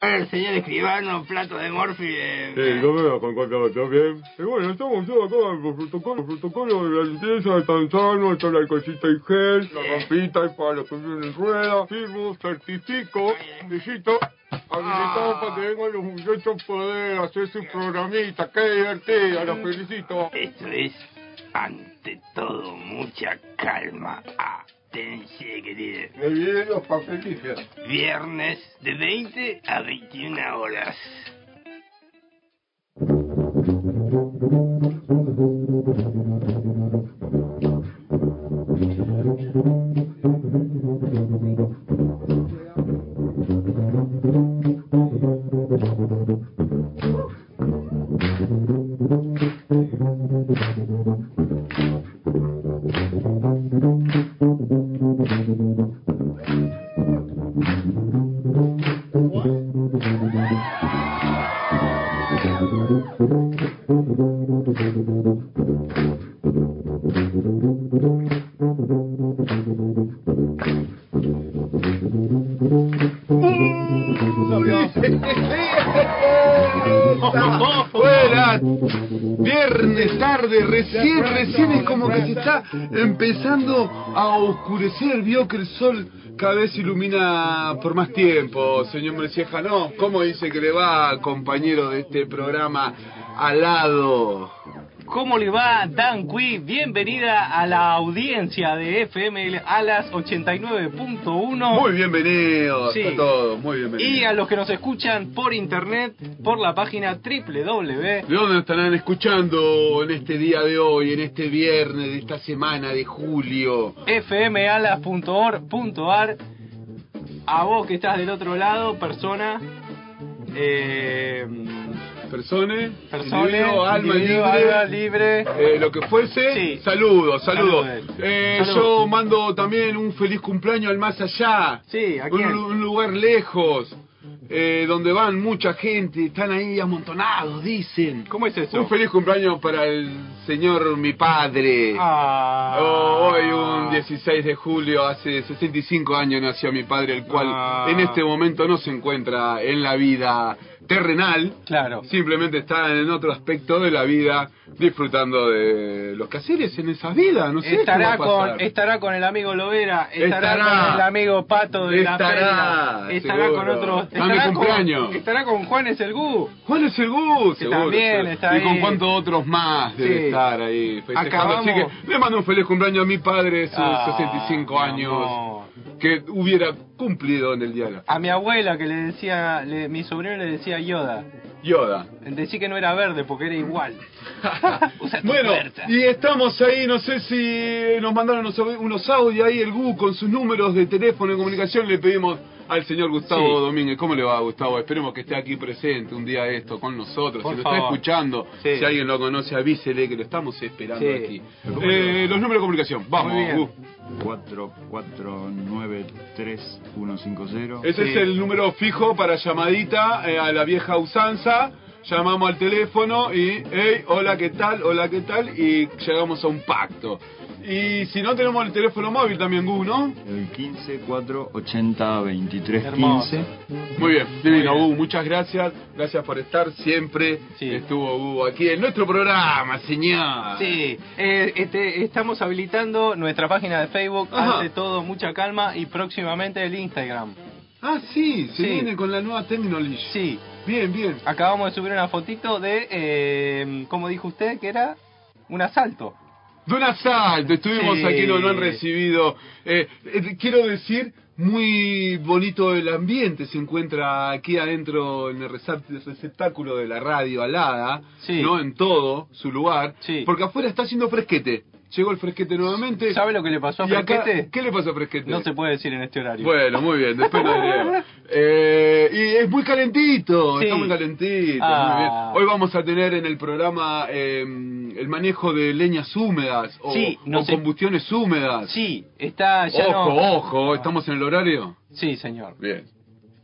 El señor escribano, plato de morfi. Eh, Sí, no me va con cuatro todo bien. Y bueno, estamos todos acá con el protocolo, el protocolo de la limpieza, de tan sano, está la alcoholcita y gel, la rampita y para los que vienen en rueda, firmo, certifico, visito, habilitado para que vengan los muchachos poder hacer su programita, qué divertido, los felicito. Esto es, ante todo, mucha calma. Atención, querido. Me vienen los papelitos. Viernes de 20 a 21 horas. Empezando a oscurecer. Vio que el sol cada vez ilumina por más tiempo, señor Mercieja. No, ¿cómo dice que le va, compañero de este programa, al lado? ¿Cómo le va, Dan Cui? Bienvenida a la audiencia de FM Alas 89.1. Muy bienvenidos Sí. a todos, muy bienvenidos. Y a los que nos escuchan por internet, por la página www. ¿De dónde estarán escuchando en este día de hoy, en este viernes de esta semana de julio? fmalas.org.ar A vos que estás del otro lado, persona, eh, Individuo, alma individuo, libre, alma libre. eh, lo que fuese, Sí. saludos. Eh, Saludos. Yo mando también un feliz cumpleaños al más allá, Sí, ¿a un, lugar lejos, eh, donde van mucha gente, están ahí amontonados, dicen. ¿Cómo es eso? Un feliz cumpleaños para el señor mi padre. Ah. Oh, hoy un 16 de julio, hace 65 años nació mi padre, el cual Ah. en este momento no se encuentra en la vida terrenal, Claro. simplemente está en otro aspecto de la vida, disfrutando de los quehaceres en esa vida, no sé estará va a pasar. con estará con el amigo Lovera, estará, Estará. con el amigo Pato de Estará, la Perla, estará seguro. con otros, estará cumpleaños. con, estará con Juanes el Gu. Juan es el Gus, Que seguro, también está Y con cuántos otros más debe Sí. estar ahí festejando. Acabamos- Así que le mando un feliz cumpleaños a mi padre, sus Ah, 65 mi años, amor. que hubiera cumplido en el la- A mi abuela que le decía, le- mi sobrino le decía Yoda. Yoda. Decí que no era verde porque era igual. Bueno, y estamos ahí, no sé si nos mandaron unos, unos audios ahí, el GU con sus números de teléfono de comunicación, le pedimos al señor Gustavo Sí. Domínguez. ¿Cómo le va, Gustavo? Esperemos que esté aquí presente un día esto con nosotros. Por si lo está escuchando, Sí. si alguien lo conoce, avísele que lo estamos esperando Sí. aquí. Eh, los números de comunicación, vamos, Muy bien. Gu. 4493-150. Ese Sí. es el número fijo para llamadita eh, a la vieja usanza. Llamamos al teléfono y, hey, hola, ¿qué tal? Hola, ¿qué tal? Y llegamos a un pacto. Y si no tenemos el teléfono móvil también, Gu, ¿no? El 15 480 23 Hermoso. 15. Muy bien, divino, bien. Gu, muchas gracias. Gracias por estar siempre. Sí. Estuvo Gu aquí en nuestro programa, señor. Sí, eh, este, estamos habilitando nuestra página de Facebook, Ajá. ante todo mucha calma y próximamente el Instagram. Ah, sí, se Sí. viene con la nueva tecnología. Sí, Bien, bien. acabamos de subir una fotito de, eh, como dijo usted, que era un asalto. De un asalto, estuvimos Sí. aquí, no, no han recibido. eh, eh, quiero decir, muy bonito el ambiente, se encuentra aquí adentro en el recept- receptáculo de la radio alada, Sí. ¿no? En todo su lugar, Sí. porque afuera está haciendo fresquete. Llegó el fresquete nuevamente. ¿Sabe lo que le pasó a acá- Fresquete? ¿Qué le pasó a fresquete? No se puede decir en este horario. Bueno, muy bien, después lo diré. Eh, y es muy calentito, Sí. está muy calentito. Ah. Muy bien. Hoy vamos a tener en el programa eh, el manejo de leñas húmedas o, Sí, no o sé. combustiones húmedas. Sí, está ya ojo, no... ojo, ¿estamos en el horario? Sí, señor. Bien.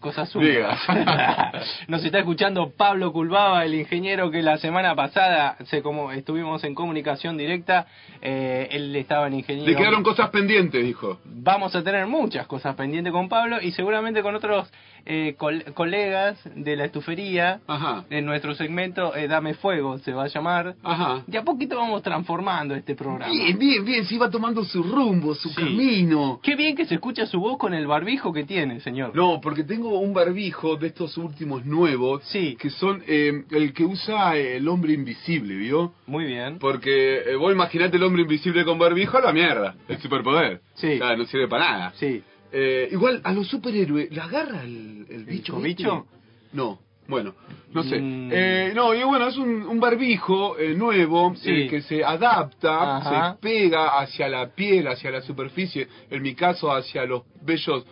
cosas suyas. Nos está escuchando Pablo Culbaba, el ingeniero que la semana pasada se como estuvimos en comunicación directa, eh, él estaba en ingeniero. Le quedaron cosas pendientes, dijo. Vamos a tener muchas cosas pendientes con Pablo y seguramente con otros eh, col- colegas de la estufería Ajá. en nuestro segmento eh, Dame Fuego se va a llamar. Ajá. De a poquito vamos transformando este programa. Bien, bien, bien, se iba tomando su rumbo, su Sí. camino. Qué bien que se escucha su voz con el barbijo que tiene, señor. No, porque tengo un barbijo de estos últimos nuevos, Sí. que son eh, el que usa el hombre invisible, ¿vio? Muy bien. Porque eh, vos imaginate el hombre invisible con barbijo, a la mierda, el superpoder. Sí. O sea, no sirve para nada. Sí. Eh, igual, a los superhéroes, ¿le agarra el, el bicho? este? No, bueno, no sé. Mm. Eh, no, y bueno, es un, un barbijo eh, nuevo Sí. eh, que se adapta, Ajá. se pega hacia la piel, hacia la superficie, en mi caso hacia los vellos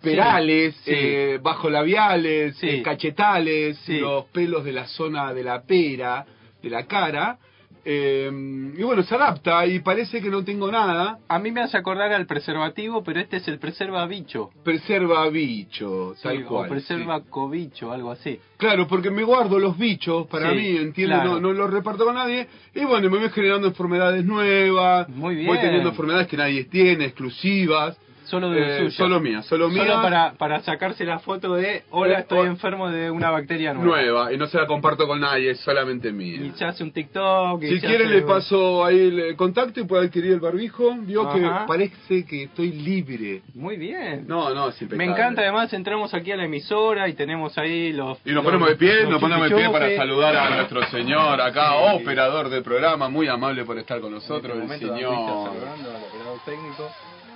perales, Sí. eh, bajo labiales, eh, cachetales, los pelos de la zona de la pera, de la cara. Eh, y bueno, se adapta y parece que no tengo nada. A mí me hace acordar al preservativo, pero este es el preserva bicho. Preserva bicho, tal Sí, cual. O preserva sí. cobicho, algo así. Claro, porque me guardo los bichos para Sí, mí, entiendo, claro. no, no los reparto con nadie. Y bueno, me voy generando enfermedades nuevas. Muy bien. Voy teniendo enfermedades que nadie tiene, exclusivas. Solo de Eh, suyo. solo mía, solo mía. Solo para, para sacarse la foto de hola, Eh, estoy enfermo de una bacteria nueva. nueva. Y no se la comparto con nadie, es solamente mía. Y se hace un TikTok. Si quiere hace- le paso ahí el contacto y puede adquirir el barbijo. Vio Ajá. que parece que estoy libre. Muy bien. No, no, es Me impecable. encanta además, entramos aquí a la emisora y tenemos ahí los... Y nos los- ponemos de pie, nos ponemos de pie para saludar a nuestro señor acá, Sí. operador del programa, muy amable por estar con nosotros, En el este momento, David está señor. saludando al operador técnico.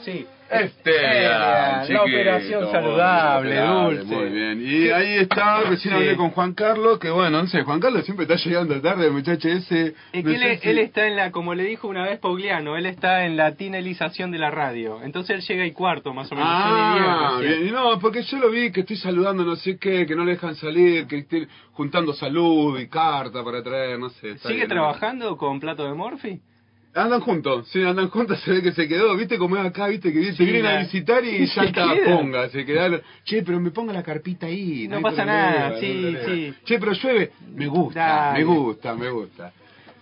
Sí. Esteban, la operación saludable, saludable, dulce. Muy bien. Y ahí está, recién Sí. hablé con Juan Carlos, que bueno, no sé, Juan Carlos siempre está llegando tarde, muchacho ese. Es no que él, si- él está en la, como le dijo una vez Pogliano, él está en la tinelización de la radio. Entonces él llega y cuarto, más o menos. Ah, bien. Y no, porque yo lo vi que estoy saludando no sé qué, que no le dejan salir, que estoy juntando salud y carta para traer, no sé. ¿Sigue bien. trabajando con plato de Morphy? Andan juntos, sí, andan juntos, se ve que se quedó, viste cómo es acá, viste que viene- Sí, te vienen a visitar y se ya está, queda. ponga, se quedaron. Che, pero me ponga la carpita ahí. No pasa nada, sí, sí. Che, pero llueve, me gusta, Dale. me gusta, me gusta.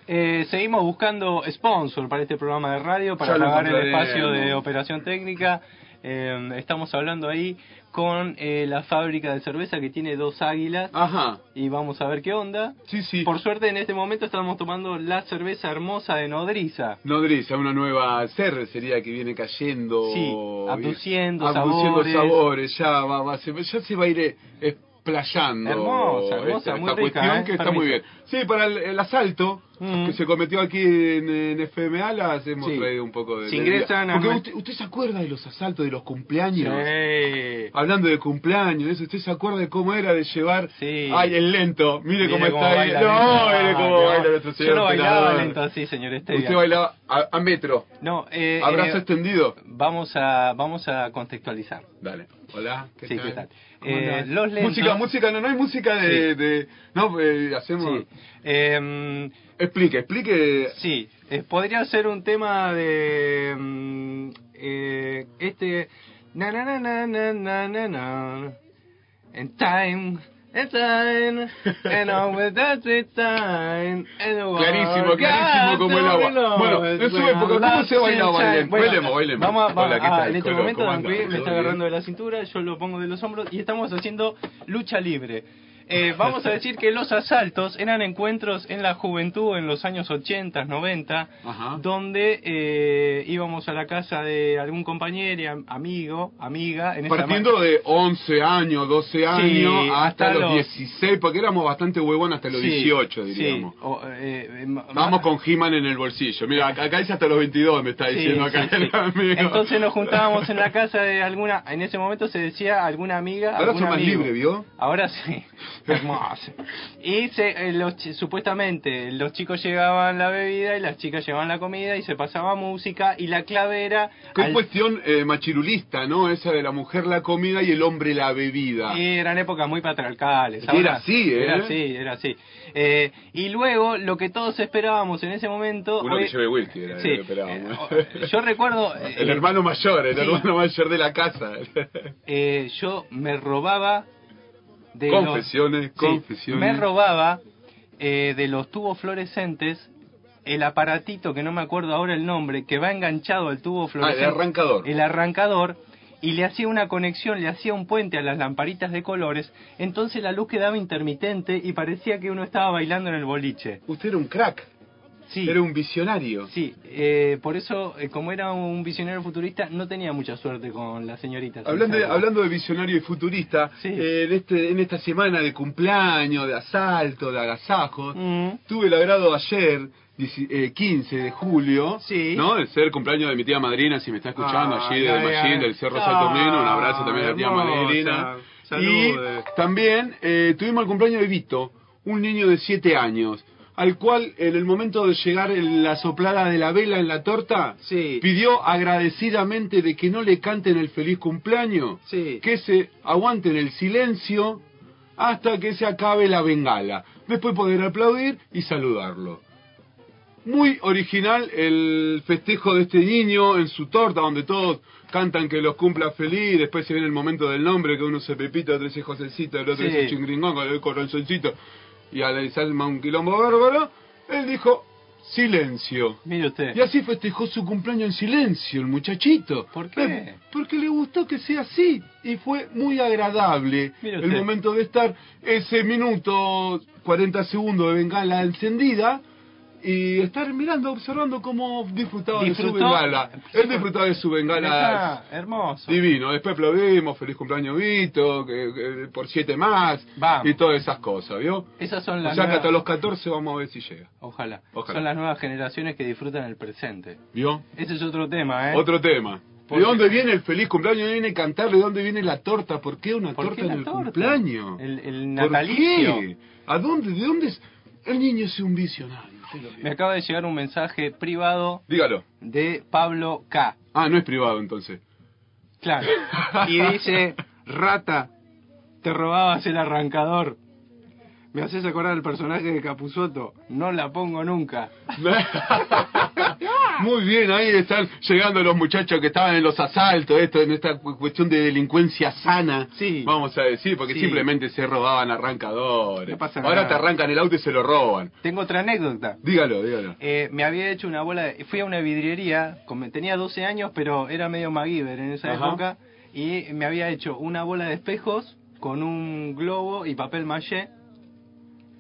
Eh, seguimos buscando sponsor para este programa de radio, para pagar el espacio de operación técnica. Eh, estamos hablando ahí con eh, la fábrica de cerveza que tiene dos águilas Ajá, y vamos a ver qué onda. sí, sí. Por suerte en este momento estamos tomando la cerveza hermosa de Nodriza. Nodriza, una nueva cervecería que viene cayendo. Sí, abduciendo abduciendo sabores. sabores, ya, va, va, se, ya se va a ir eh, explayando. Hermosa, hermosa, esta, muy esta rica, cuestión ¿eh? que está Permiso. muy bien. Sí, para el, el asalto Mm. que se cometió aquí en, en FM Alas, hemos Sí. traído un poco de. Si ingresan a Porque nue- usted, usted se acuerda de los asaltos de los cumpleaños. Sí. Hablando de cumpleaños, eso, ¿usted se acuerda de cómo era de llevar? Sí. Ay, el lento, mire, cómo está ahí. baila No, mire cómo Ah, baila no. nuestro Yo señor no bailaba lento así, señor Estevia. Usted bailaba a, a metro, No, eh, abrazo eh, extendido. vamos a vamos a contextualizar. Dale. Hola, ¿qué sí, ¿qué tal? Los lentos... Música, música, no, no hay música de... De no, eh, hacemos... Sí. Explique, explique... Sí, podría ser un tema de... este... Na, na, na, na, time and time and all with that it's time and Clarísimo, clarísimo como el agua. Bueno, en su época, ¿cómo se bailaba? Bailemos, bailemos. Vamos, a- Hola, ¿qué ah, tal? en este Colo, momento ¿cómo Dan me está ¿Todo agarrando de la cintura, yo lo pongo de los hombros y estamos haciendo lucha libre. Eh, vamos a decir que los asaltos eran encuentros en la juventud en los años 80, 90, Ajá. donde eh, íbamos a la casa de algún compañero, am- amigo, amiga. En Partiendo de 11 años, 12 años, hasta, hasta los los- 16, porque éramos bastante huevones hasta los Sí, 18, sí, diríamos. o, eh, eh, Vamos con He-Man en el bolsillo. Mira, acá dice hasta los 22, me está Sí, diciendo acá sí, sí. el amigo. Entonces nos juntábamos en la casa de alguna, en ese momento se decía alguna amiga. Ahora son más libres, ¿vio? Ahora sí. Hermoso. Y se, eh, los, supuestamente los chicos llevaban la bebida y las chicas llevaban la comida y se pasaba música y la clave era... Qué al- cuestión eh, machirulista, ¿no? Esa de la mujer la comida y el hombre la bebida. Y eran épocas muy patriarcales. Era así, ¿eh? Era así, era así. Eh, y luego, lo que todos esperábamos en ese momento... Uno que lleve whisky era Sí, lo que esperábamos. yo recuerdo... El hermano mayor, el sí. hermano mayor de la casa. eh, yo me robaba de los- confesiones, Sí, confesiones. me robaba eh, de los tubos fluorescentes el aparatito que no me acuerdo ahora el nombre que va enganchado al tubo Ah, fluorescente el arrancador. el arrancador y le hacía una conexión, le hacía un puente a las lamparitas de colores, entonces la luz quedaba intermitente y parecía que uno estaba bailando en el boliche. Usted era un crack, Sí, era un visionario. sí, eh, por eso, eh, como era un visionario futurista, no tenía mucha suerte con las señoritas. Hablando de, hablando de visionario y futurista, Sí. eh, en, este, en esta semana de cumpleaños, de asalto, de agasajos, Mm. tuve el agrado ayer, dieci- eh, 15 de julio, Sí. ¿no? El ser cumpleaños de mi tía madrina, si me está escuchando, Ah, allí de Machín, del Cerro Ah, un abrazo también a la tía madrina. Salude. Y también eh, tuvimos el cumpleaños de Vito, un niño de 7 años, al cual en el momento de llegar el- la soplada de la vela en la torta, Sí. pidió agradecidamente de que no le canten el feliz cumpleaños, Sí. que se aguanten el silencio hasta que se acabe la bengala. Después poder aplaudir y saludarlo. Muy original el festejo de este niño en su torta, donde todos cantan que los cumpla feliz, después se viene el momento del nombre, que uno se pepita, otro dice el otro Sí. dice chingringón, el otro corazoncito, y a la salma un quilombo bárbaro, él dijo silencio. Mire usted. Y así festejó su cumpleaños en silencio, el muchachito. ¿Por qué? Eh, Porque le gustó que sea así. Y fue muy agradable Mire el usted. momento de estar ese minuto, 40 segundos de bengala encendida. Y estar mirando, observando cómo disfrutaba de su Disfrutó. bengala. Él disfrutaba de su bengala Está hermoso. divino. Después aplaudimos, feliz cumpleaños Vito, que, que por siete más. Vamos. Y todas esas cosas, ¿vio? Esas son O las sea que nuevas- hasta los 14 vamos a ver si llega. Ojalá. Ojalá. Son las nuevas generaciones que disfrutan el presente. ¿Vio? Ese es otro tema, ¿eh? Otro tema. ¿Por ¿De dónde viene el feliz cumpleaños? ¿De dónde viene cantar? ¿De dónde viene la torta? ¿Por qué una ¿Por torta qué en el torta? cumpleaños? El, el ¿Por natalicio. qué? ¿A dónde? ¿De dónde es? El niño es un visionario. Me acaba de llegar un mensaje privado Dígalo. de Pablo K. Ah, no es privado entonces. Claro. Y dice, rata, te robabas el arrancador. Me haces acordar al personaje de Capuzoto. No la pongo nunca. Muy bien, ahí están llegando los muchachos que estaban en los asaltos, esto, en esta cu- cuestión de delincuencia sana, Sí. vamos a decir, porque Sí. simplemente se robaban arrancadores. No pasa Ahora nada. te arrancan el auto y se lo roban. Tengo otra anécdota. Dígalo, dígalo. Eh, me había hecho una bola de... Fui a una vidriería, tenía 12 años, pero era medio MacGyver en esa Ajá. época, y me había hecho una bola de espejos con un globo y papel maché.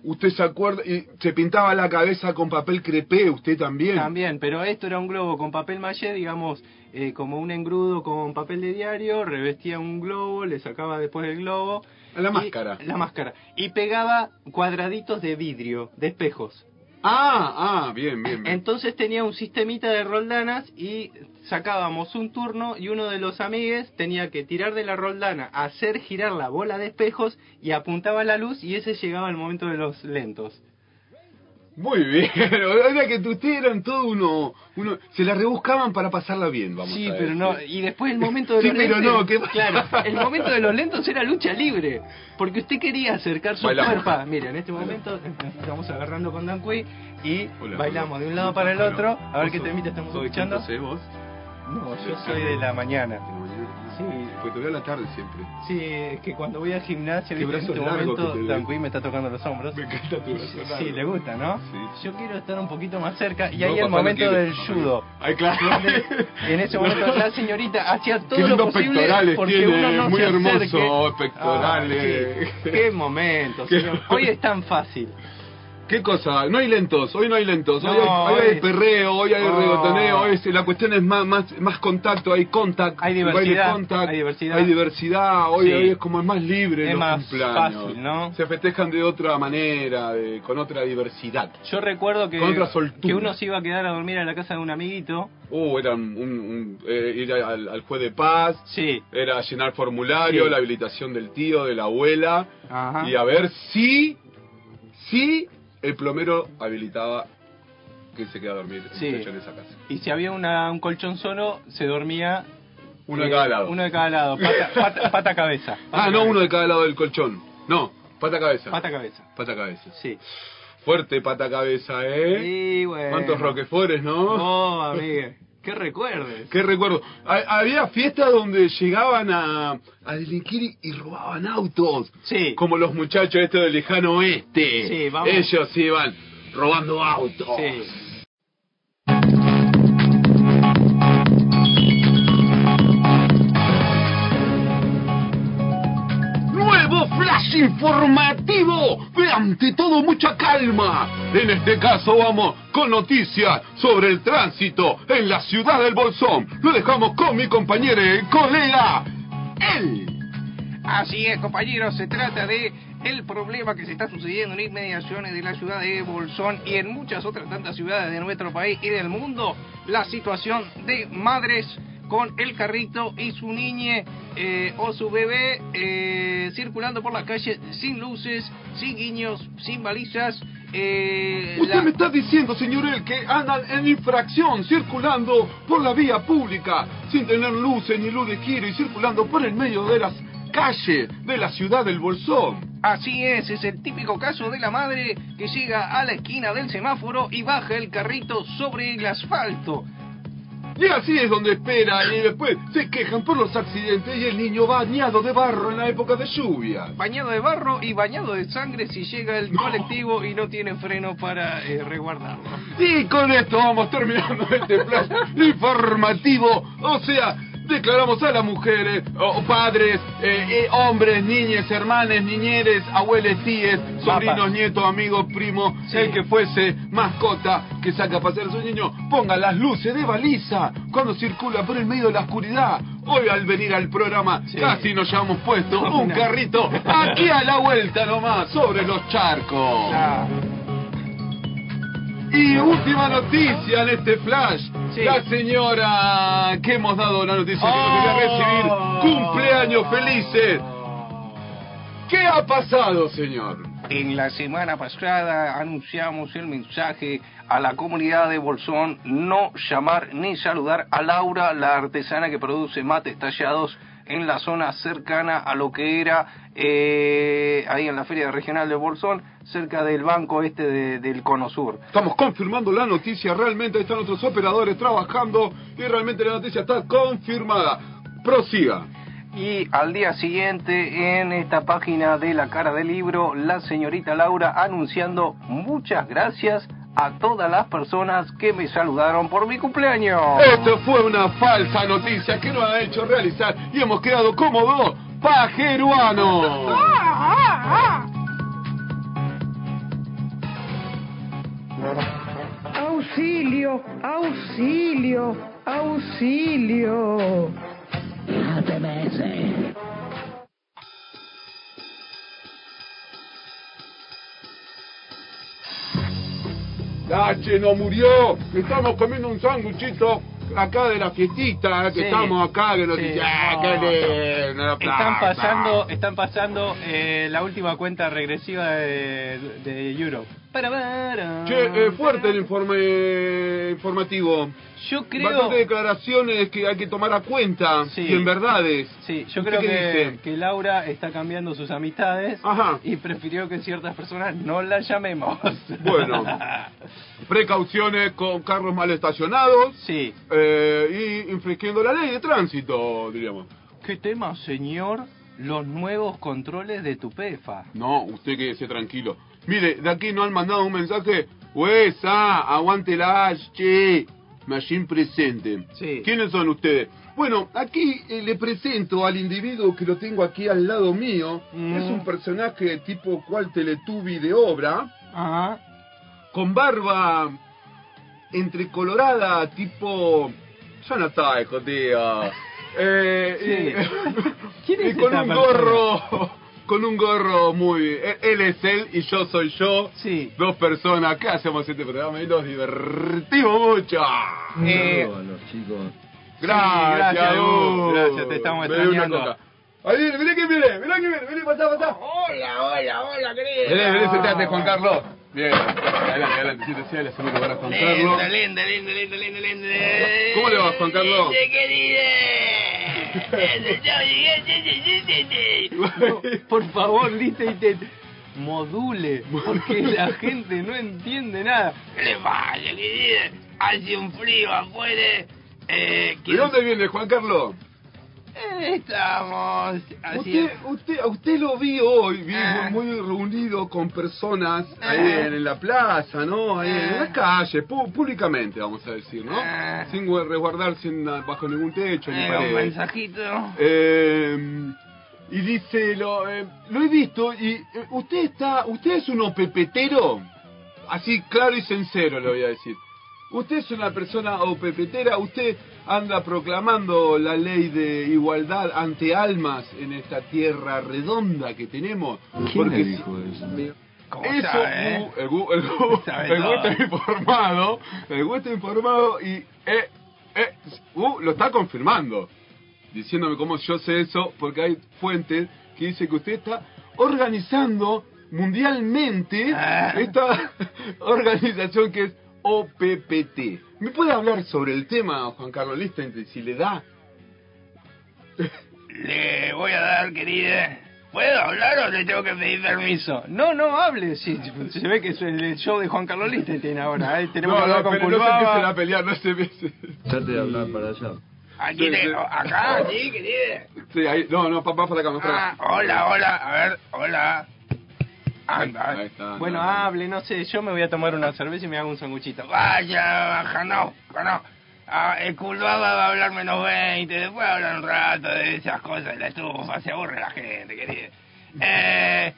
Usted se acuerda, y se pintaba la cabeza con papel crepé, usted también. También, pero esto era un globo con papel maché, digamos, eh, como un engrudo con papel de diario, revestía un globo, le sacaba después el globo. La máscara. La máscara. Y pegaba cuadraditos de vidrio, de espejos. Ah, ah, bien, bien, bien. Entonces tenía un sistemita de roldanas y sacábamos un turno y uno de los amigues tenía que tirar de la roldana, hacer girar la bola de espejos y apuntaba la luz y ese llegaba al momento de los lentos. Muy bien. Era que ustedes eran todo uno, uno. Se la rebuscaban para pasarla bien, vamos sí, a pero no, y después el momento de Sí, los pero lentes. no, ¿qué- Claro, el momento de los lentos era lucha libre, porque usted quería acercar su cuerpo. Mira, en este momento estamos agarrando con Dan Cui y Hola, bailamos hola. de un lado para el otro. A ver ¿Vos qué temita estamos escuchando. vos? No, yo soy de la mañana. Sí. Pues te veo a la tarde siempre. Sí, es que cuando voy al gimnasio, en este momento, me está tocando los hombros. Me encanta tu brazo largo. Sí, le gusta, ¿no? Sí. Yo quiero estar un poquito más cerca y No, ahí el no momento del judo. Ay, claro. En ese momento la señorita hacía todo Qué lo posible pectorales porque tiene, uno no muy se hermoso, acerque. pectorales. Ah, sí. Qué momento, señor. Hoy es tan fácil. ¿Qué cosa? No hay lentos, hoy no hay lentos, hoy, No, hay, hoy hay perreo, hoy hay reggaetoneo, hoy es- la cuestión es más, más, más contacto, hay contact, Hay diversidad, contact, hay diversidad. hay diversidad, hoy, Sí. hoy es como es más libre Es los más fácil, ¿no? Se festejan de otra manera, de- con otra diversidad. Yo recuerdo que, que uno se iba a quedar a dormir en la casa de un amiguito. Uh, era un, un- eh, ir al, al juez de paz, Sí. era llenar formulario, Sí. la habilitación del tío, de la abuela, Ajá. y a ver si, si el plomero habilitaba que se queda a dormir Sí. en esa casa. Y si había una, un colchón solo, se dormía... Uno de eh, cada lado. Uno de cada lado. Pata, pata, pata cabeza. Ah, no, uno de cada lado del colchón. No, pata cabeza. Pata cabeza. Pata cabeza. Sí. Fuerte pata cabeza, ¿eh? Sí, bueno. ¿Cuántos roquefores, no? No, amigue. ¿Qué recuerdes? Qué recuerdo. Ha- había fiestas donde llegaban a, a delinquir y, y robaban autos. Sí. Como los muchachos estos del lejano oeste. Sí, vamos. Ellos iban robando autos. Sí. Nuevo flash informativo. De ante todo mucha calma. En este caso vamos con noticias sobre el tránsito en la ciudad del Bolsón. Lo dejamos con mi compañero y colega, él. Así es, compañeros, se trata de el problema que se está sucediendo en inmediaciones de la ciudad de Bolsón y en muchas otras tantas ciudades de nuestro país y del mundo. La situación de madres con el carrito y su niñe eh, o su bebé eh, circulando por la calle sin luces, sin guiños, sin balizas. eh, Usted la- me está diciendo, señor El, que andan en infracción circulando por la vía pública sin tener luces ni luz de giro y circulando por el medio de las calles de la ciudad del Bolsón. Así es, es el típico caso de la madre que llega a la esquina del semáforo y baja el carrito sobre el asfalto. Y así es donde espera y después se quejan por los accidentes y el niño bañado de barro en la época de lluvia. bañado de barro y bañado de sangre si llega el colectivo y no tiene freno para eh, resguardarlo. Y con esto vamos terminando este plan informativo. O sea, declaramos a las mujeres, o padres, eh, eh, hombres, niñas, hermanes, niñeres, abueles, tíes, sobrinos, Papas. nietos, amigos, primos, Sí. el que fuese mascota que saca a pasear a su niño, ponga las luces de baliza cuando circula por el medio de la oscuridad. Hoy al venir al programa Sí. casi nos llevamos puesto No, un no. carrito aquí a la vuelta nomás sobre los charcos. Y última noticia en este flash. Sí. La señora que hemos dado la noticia que Oh. quería recibir cumpleaños felices. ¿Qué ha pasado, señor? En la semana pasada anunciamos el mensaje a la comunidad de Bolsón no llamar ni saludar a Laura, la artesana que produce mates tallados en la zona cercana a lo que era eh, ahí en la feria regional de Bolsón, cerca del banco este de- del Cono Sur. Estamos confirmando la noticia. Realmente ahí están nuestros operadores trabajando y realmente la noticia está confirmada. Prosiga. Y al día siguiente, en esta página de la cara del libro, la señorita Laura anunciando muchas gracias a todas las personas que me saludaron por mi cumpleaños. Esto fue una falsa noticia que nos ha hecho realizar y hemos quedado como dos pajeruanos. Auxilio, auxilio, auxilio. Dache no murió. Estamos comiendo un sándwichito acá de la fiestita, que Sí. estamos acá, que nos Sí, dice, ah, qué no. Están plata". pasando, están pasando eh, la última cuenta regresiva de, de Europe. Para, para, Che, eh, fuerte el informe informativo. Yo creo, Bastante declaraciones que hay que tomar a cuenta Sí. y en verdades. sí, yo ¿Usted creo que, que Laura está cambiando sus amistades Ajá. y prefirió que ciertas personas no la llamemos. Bueno. Precauciones con carros mal estacionados sí. eh, y infringiendo la ley de tránsito, diríamos. ¿Qué tema, señor? Los nuevos controles de tu PEFA. No, usted quédese tranquilo. Mire, de aquí no han mandado un mensaje. Huesa, aguante la che. Machine presente. Sí. ¿Quiénes son ustedes? Bueno, aquí eh, le presento al individuo que lo tengo aquí al lado mío. Mm. Es un personaje tipo cual Teletubi de obra. Ajá. con barba entre colorada, tipo... Ya no está, hijo, tío. Eh, y- ¿Quién es y con un persona? gorro, con un gorro muy... Él, es él y yo soy yo. Sí. Dos personas, ¿qué hacemos este programa? Y nos divertimos mucho. Eh, los chicos. Gracias, gracias, Gus. gracias, te estamos extrañando. Ahí viene, mirá que viene, mirá que viene, vení, pasá, pasá. Hola, hola, hola, querido. Vení, vení, sentate, Juan Carlos. Bien, adelante, adelante, siéntese, le hacemos lugar a Juan Lindo, Carlos. lindo, lindo, lindo, lindo, lindo. ¿Cómo le va, Juan Carlos? Sí, sí. Por favor, Lita y te module, porque la gente no entiende nada. ¿Qué le pasa, querida? Hace un frío afuera. Eh, ¿De dónde viene, Juan Carlos? Estamos Usted, haciendo... usted, a usted lo vi hoy, vi Ah. muy reunido con personas Ah. ahí en, en la plaza, ¿no? Ahí en Ah. la calle, públicamente, vamos a decir, ¿no? Ah. Sin gu- resguardarse en- bajo ningún techo ni Eh, un pared. mensajito. Eh, y dice, lo, eh, lo he visto, y eh, usted está, usted es un opepetero, así claro y sincero le voy a decir. Usted es una persona opepetera, usted anda proclamando la ley de igualdad ante almas en esta tierra redonda que tenemos. ¿Quién le si- dijo eso? ¿Cómo eso, sabe, eh? El el está informado, el está informado y eh, eh, Gu lo está confirmando, diciéndome cómo yo sé eso, porque hay fuentes que dicen que usted está organizando mundialmente Ah. esta organización que es OPPT. ¿Me puede hablar sobre el tema, Juan Carlos Lichtenstein, si le da? Le voy a dar, querida. ¿Puedo hablar o le tengo que pedir permiso? No, no hable, sí, se ve que es el show de Juan Carlos Lichtenstein ahora, ¿eh? tenemos No, que no, hablar con pero no se empiecen a pelear, no se empiecen. Trate de hablar para allá. Aquí Sí, acá, sí, querida. Sí, ahí, no, no, papá, para acá, para Ah, acá. hola, hola, a ver, hola. Anda. Ahí está. Bueno, no, no. hable, no sé, yo me voy a tomar una cerveza y me hago un sanguchito. Vaya, Jano, Jano. Ah, el culbaba va a hablar menos 20, después hablar un rato de esas cosas de la estufa, se aburre la gente, querida. Eh,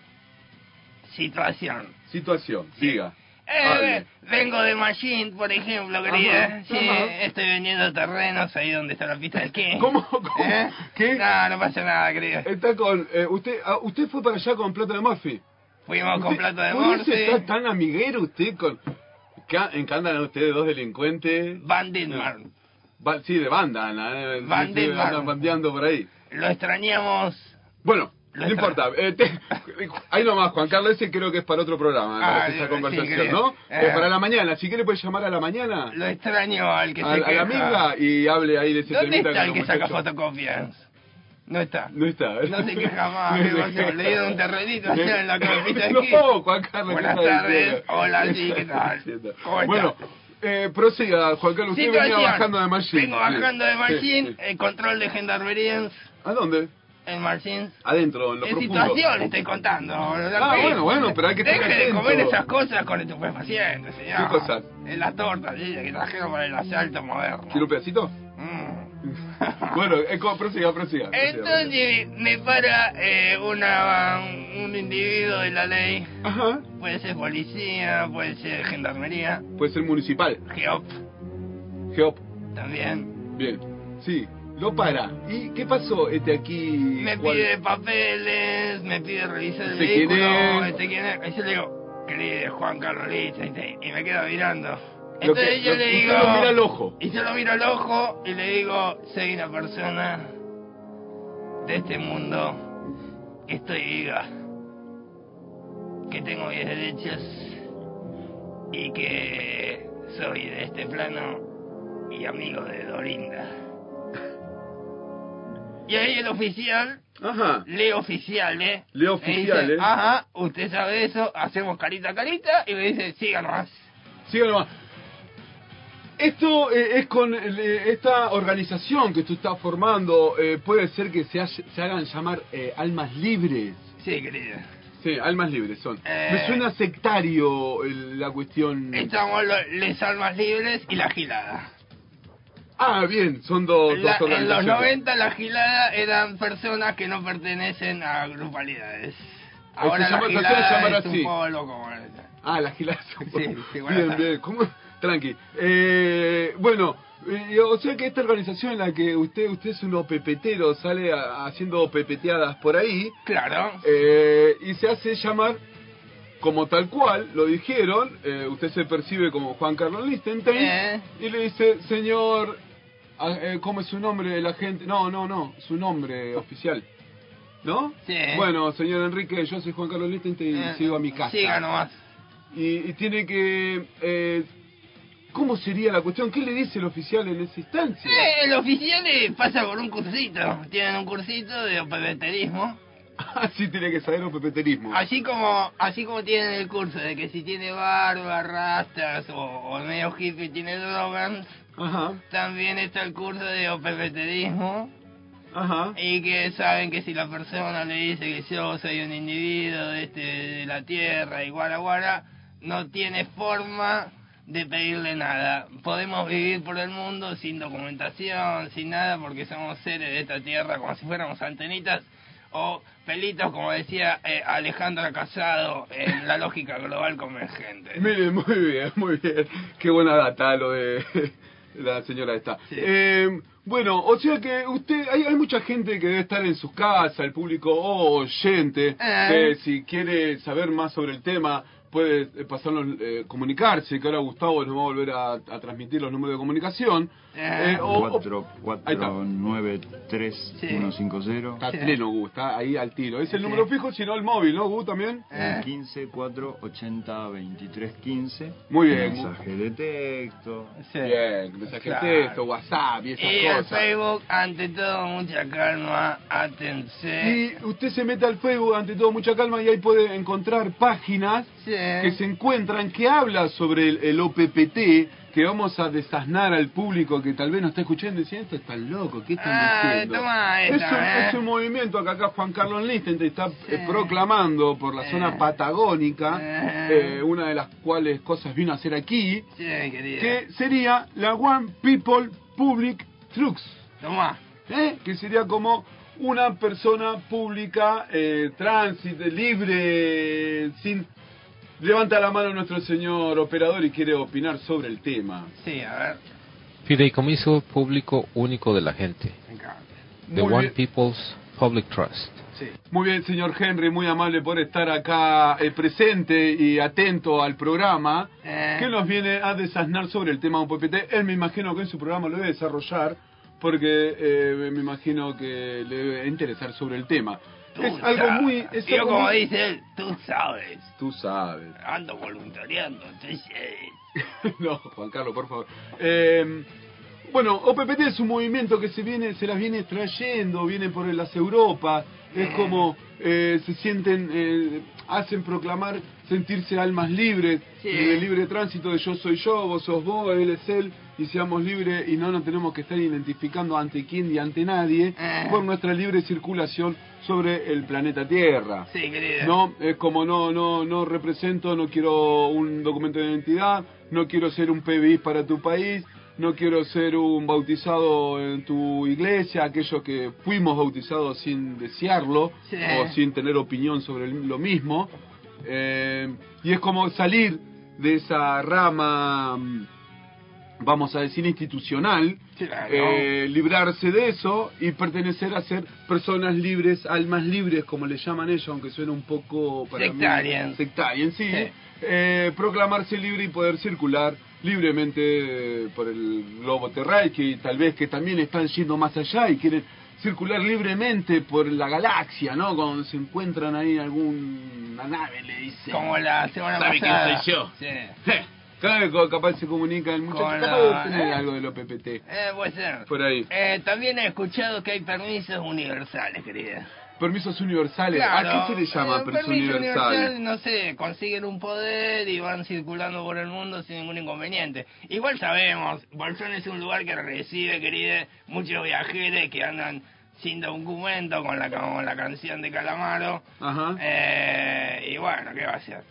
situación. Situación, siga. Eh, vengo de Machine, por ejemplo, querida. Ajá, sí, ajá. estoy vendiendo terrenos ahí donde está la pista de esquí. ¿Cómo? ¿Cómo? ¿Eh? ¿Qué? No, no pasa nada, querida. Está con... eh, usted, ah, usted fue para allá con Plata de Murphy. Fuimos con plato de morse. está tan amiguero usted con... Ca- Encantan a ustedes dos delincuentes. Van Dillman. Ba- sí, de banda, andan bandeando por ahí. Lo extrañamos. Bueno, no importa. eh, te- ahí nomás, Juan Carlos, ese creo que es para otro programa, Ah, esa conversación. ¿no? Eh. Eh, para la mañana. Si quiere puede llamar a la mañana. Lo extraño al que a, se a la amiga y hable ahí de ese ¿Dónde está el que los saca fotocopias? No está. No está. No se queja más. No ¿Qué se. Le dieron un terrenito allá en la campita de esquí. No, Juan Carlos. ¿qué Buenas tardes. Hola, sí, ¿qué tal? ¿Cómo? Bueno, eh, prosiga, Juan Carlos. Usted venía bajando de Machine. Vengo bajando de Sí, Machine. sí. El control de gendarmerías ¿A dónde? en Machine. Adentro, en lo En profundo. situación estoy contando. Ah, bueno, bueno, pero hay que Deje de comer esas cosas con estupefacientes, señor. ¿Qué cosas? En las tortas, ¿sí? que trajeron para el asalto moderno. ¿Quiere un pedacito? Bueno, eh, prosiga, prosiga. Entonces me para eh, una, un individuo de la ley. Ajá. puede ser policía, puede ser gendarmería, Puede ser municipal. GEOP Geop. también. Bien. Sí. Lo para. ¿Y qué pasó este aquí? Me pide papeles, me pide revisar el ¿Este quién vehículo, este quién es. Y yo le digo, querido Juan Carlos y me queda mirando. Lo Entonces que- yo lo- le digo... lo mira al ojo. Y yo lo miro al ojo y le digo, soy una persona de este mundo que estoy viva, que tengo mis derechos y que soy de este plano y amigo de Dorinda. Y ahí el oficial, Ajá. le oficial, ¿eh? Le me oficial, dice, ¿eh? Ajá, usted sabe eso, hacemos carita a carita y me dice, siga nomás. Siga nomás. Esto eh, es con eh, esta organización que tú estás formando, eh, puede ser que se, haya- se hagan llamar eh, almas libres. Sí, querida. Sí, almas libres son. Eh. Me suena sectario la cuestión. Estamos les almas libres y la gilada. Ah, bien, son dos, En, dos la- en los organizaciones. 90 la gilada eran personas que no pertenecen a grupalidades. Ahora se la llama- se suele gilada llamar es así. un poco loco. Ah, la gilazo. Sí, sí, bueno, bien, bien. ¿Cómo? Tranqui. Eh, bueno, eh, o sea que esta organización en la que usted usted es un OPPTero, sale a- haciendo OPPTeadas por ahí, Claro. eh, y se hace llamar como tal cual, lo dijeron, eh, usted se percibe como Juan Carlos Lichtenstein, Eh. y le dice, señor, ah, ¿cómo es su nombre la gente? No, no, no, su nombre oficial. ¿No? Sí. Bueno, señor Enrique, yo soy Juan Carlos Lichtenstein y sigo a mi casa. Siga nomás. Y, y tiene que... eh, ¿Cómo sería la cuestión? ¿Qué le dice el oficial en esa instancia? Eh, el oficial eh, pasa por un cursito. Tienen un cursito de opeveterismo. Así tiene que saber OPPTerismo. Así como, así como tienen el curso de que si tiene barba, rastas o, o medio hippie tiene drogas, Ajá, también está el curso de opeveterismo. ajá. Y que saben que si la persona le dice que yo soy un individuo de, este, de la tierra y guara guara, no tiene forma de pedirle nada. Podemos vivir por el mundo sin documentación, sin nada, porque somos seres de esta tierra como si fuéramos antenitas o pelitos, como decía eh, Alejandra Casado en la lógica global convergente. Mire, muy bien, muy bien. Qué buena data lo de la señora esta. Sí. Eh, bueno, o sea que usted, hay, hay mucha gente que debe estar en sus casas, el público oyente, Eh. que si quiere saber más sobre el tema puede eh, pasarnos, eh, comunicarse, que ahora Gustavo nos va a volver a, a transmitir los números de comunicación. Eh. Eh, o- o- Cuatro, Ahí está. cuatro, nueve, tres, Sí. uno, cinco, cero. Está Sí. pleno, Gu, está ahí al tiro. Es el Sí. número fijo, sino el móvil, ¿no, Gu, también? Eh. 15, 4, 80, 23, 15. Muy bien. Mensaje de texto. Sí. Bien, mensaje Claro. de texto, WhatsApp y esas Y cosas. Facebook, ante todo, mucha calma, atención. Y usted se mete al Facebook ante todo mucha calma y ahí puede encontrar páginas. Que se encuentran que habla sobre el, el OPPT que vamos a desasnar al público que tal vez nos está escuchando y dice esto está loco, ¿qué están Ah, diciendo? toma es, un, eh. es un movimiento que acá Juan Carlos Lichtenstein está Sí. eh, proclamando por la Eh. zona patagónica, Eh. una de las cuales cosas vino a hacer aquí, Sí, que sería la One People Public Trucks. Tomá. ¿eh? que sería como una persona pública, eh, tránsito, libre, sin... Levanta la mano nuestro señor operador y quiere opinar sobre el tema. Sí, a ver. Fideicomiso público único de la gente. The Muy One bien. People's Public Trust. Sí. Muy bien, señor Henry, muy amable por estar acá eh, presente y atento al programa. Eh. que nos viene a desasnar sobre el tema UPPT. Él me imagino que en su programa lo debe desarrollar porque eh, me imagino que le debe interesar sobre el tema. Tú es algo sabes. muy... Es algo como muy- dice él, tú sabes. Tú sabes. Ando voluntariando, entonces... no, Juan Carlos, por favor. Eh, bueno, OPPT es un movimiento que se viene, se las viene trayendo, viene por las Europas, es como eh, se sienten, eh, hacen proclamar sentirse almas libres, Sí. de libre tránsito de yo soy yo, vos sos vos, él es él, y seamos libres y no nos tenemos que estar identificando ante quién y ante nadie Eh. por nuestra libre circulación sobre el planeta Tierra. Sí, querida. No, es como no, no, no represento, no quiero un documento de identidad, no quiero ser un PBI para tu país, no quiero ser un bautizado en tu iglesia, aquellos que fuimos bautizados sin desearlo Sí. o sin tener opinión sobre lo mismo. Eh, y es como salir de esa rama, mm, vamos a decir, institucional, Claro. eh, librarse de eso y pertenecer a ser personas libres, almas libres, como le llaman ellos, aunque suena un poco para mí- Sectarian. sectarian, sí. Sí. Eh, proclamarse libre y poder circular libremente eh, por el globo terráqueo y tal vez que también están yendo más allá y quieren circular libremente por la galaxia, ¿no? Cuando se encuentran ahí alguna nave, le dicen. Como la semana ¿Sabe quién pasada. soy yo? Sí. Claro, que capaz se comunica el muchacho, Con capaz la- algo de lo PPT. Eh, puede ser. Por ahí. Eh, también he escuchado que hay permisos universales, querida. Permisos universales. Claro. ¿A qué se le llama Eh, permiso permiso universal? No sé, consiguen un poder y van circulando por el mundo sin ningún inconveniente. Igual sabemos, Bolsón es un lugar que recibe, querida, muchos viajeros que andan sin documento con la, con la canción de Calamaro. Ajá. Eh, y bueno, ¿qué va a hacer?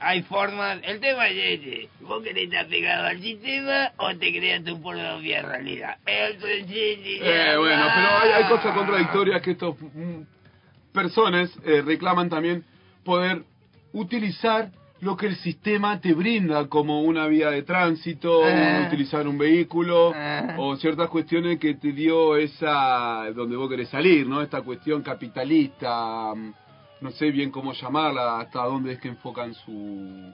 Hay formas, el tema es este, vos querés estar pegado al sistema o te creas tu propia realidad. Eso es Eh, bueno, pero hay, hay cosas contradictorias que estos mm, personas eh, reclaman también poder utilizar lo que el sistema te brinda como una vía de tránsito, Eh. utilizar un vehículo Eh. o ciertas cuestiones que te dio esa donde vos querés salir, ¿no? Esta cuestión capitalista, mm, no sé bien cómo llamarla, hasta dónde es que enfocan su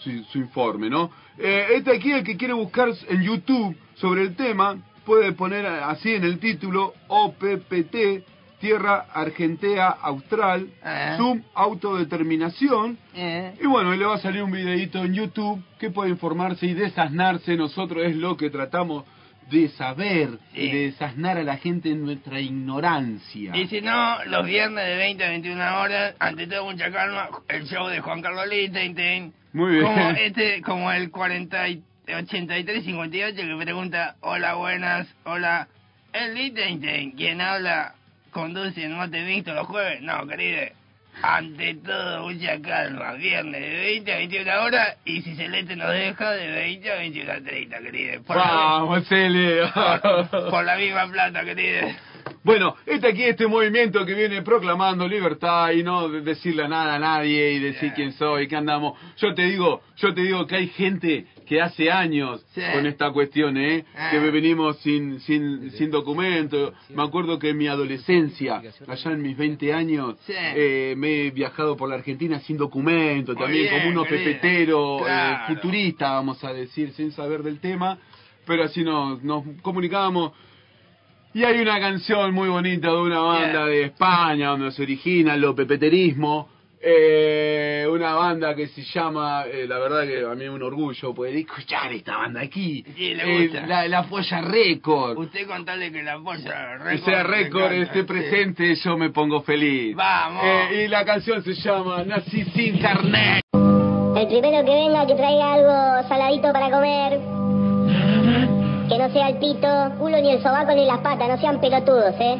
su, su informe, ¿no? Eh, este aquí, el que quiere buscar en YouTube sobre el tema, puede poner así en el título OPPT, Tierra Argentea Austral, Eh. Zoom Autodeterminación. Eh. Y bueno, y le va a salir un videito en YouTube que puede informarse y desasnarse. Nosotros es lo que tratamos de saber y de desasnar a la gente en nuestra ignorancia. Y si no, los viernes de 20 a 21 horas, ante todo mucha calma, el show de Juan Carlos Lichtenstein. Muy bien. Como este, como el 40 y 83 58 que pregunta, hola buenas, hola, el Lichtenstein, quien habla, conduce No Te Visto los jueves, no querido, ante todo mucha calma, viernes de 20 a 21 horas, y si Celeste nos deja de 20 a 21 a 30, querido, por, la, ¡Vamos, Cele! por la misma plata, querido. Bueno, este aquí, este movimiento que viene proclamando libertad y no de- decirle nada a nadie y decir quién soy, qué andamos. Yo te digo, yo te digo que hay gente que hace años Sí. con esta cuestión, ¿eh? Ah. Que venimos sin, sin, sin documento. Me acuerdo que en mi adolescencia, allá en mis 20 años, Sí. eh, me he viajado por la Argentina sin documento, también bien, como uno pepetero, eh, futurista, vamos a decir, sin saber del tema. Pero así nos, nos comunicábamos. Y hay una canción muy bonita de una banda Yeah. de España donde se origina el pepeterismo. Eh, una banda que se llama, eh, la verdad que a mí es un orgullo poder escuchar esta banda aquí. Sí, le Eh, gusta. la, la Folla Record. Usted contale que la polla Que sea Record esté presente, yo me pongo feliz. Vamos. Eh, y la canción se llama Nací sin carnet. El primero que venga que traiga algo saladito para comer. Que no sea el pito, culo, ni el sobaco, ni las patas, no sean pelotudos, ¿eh?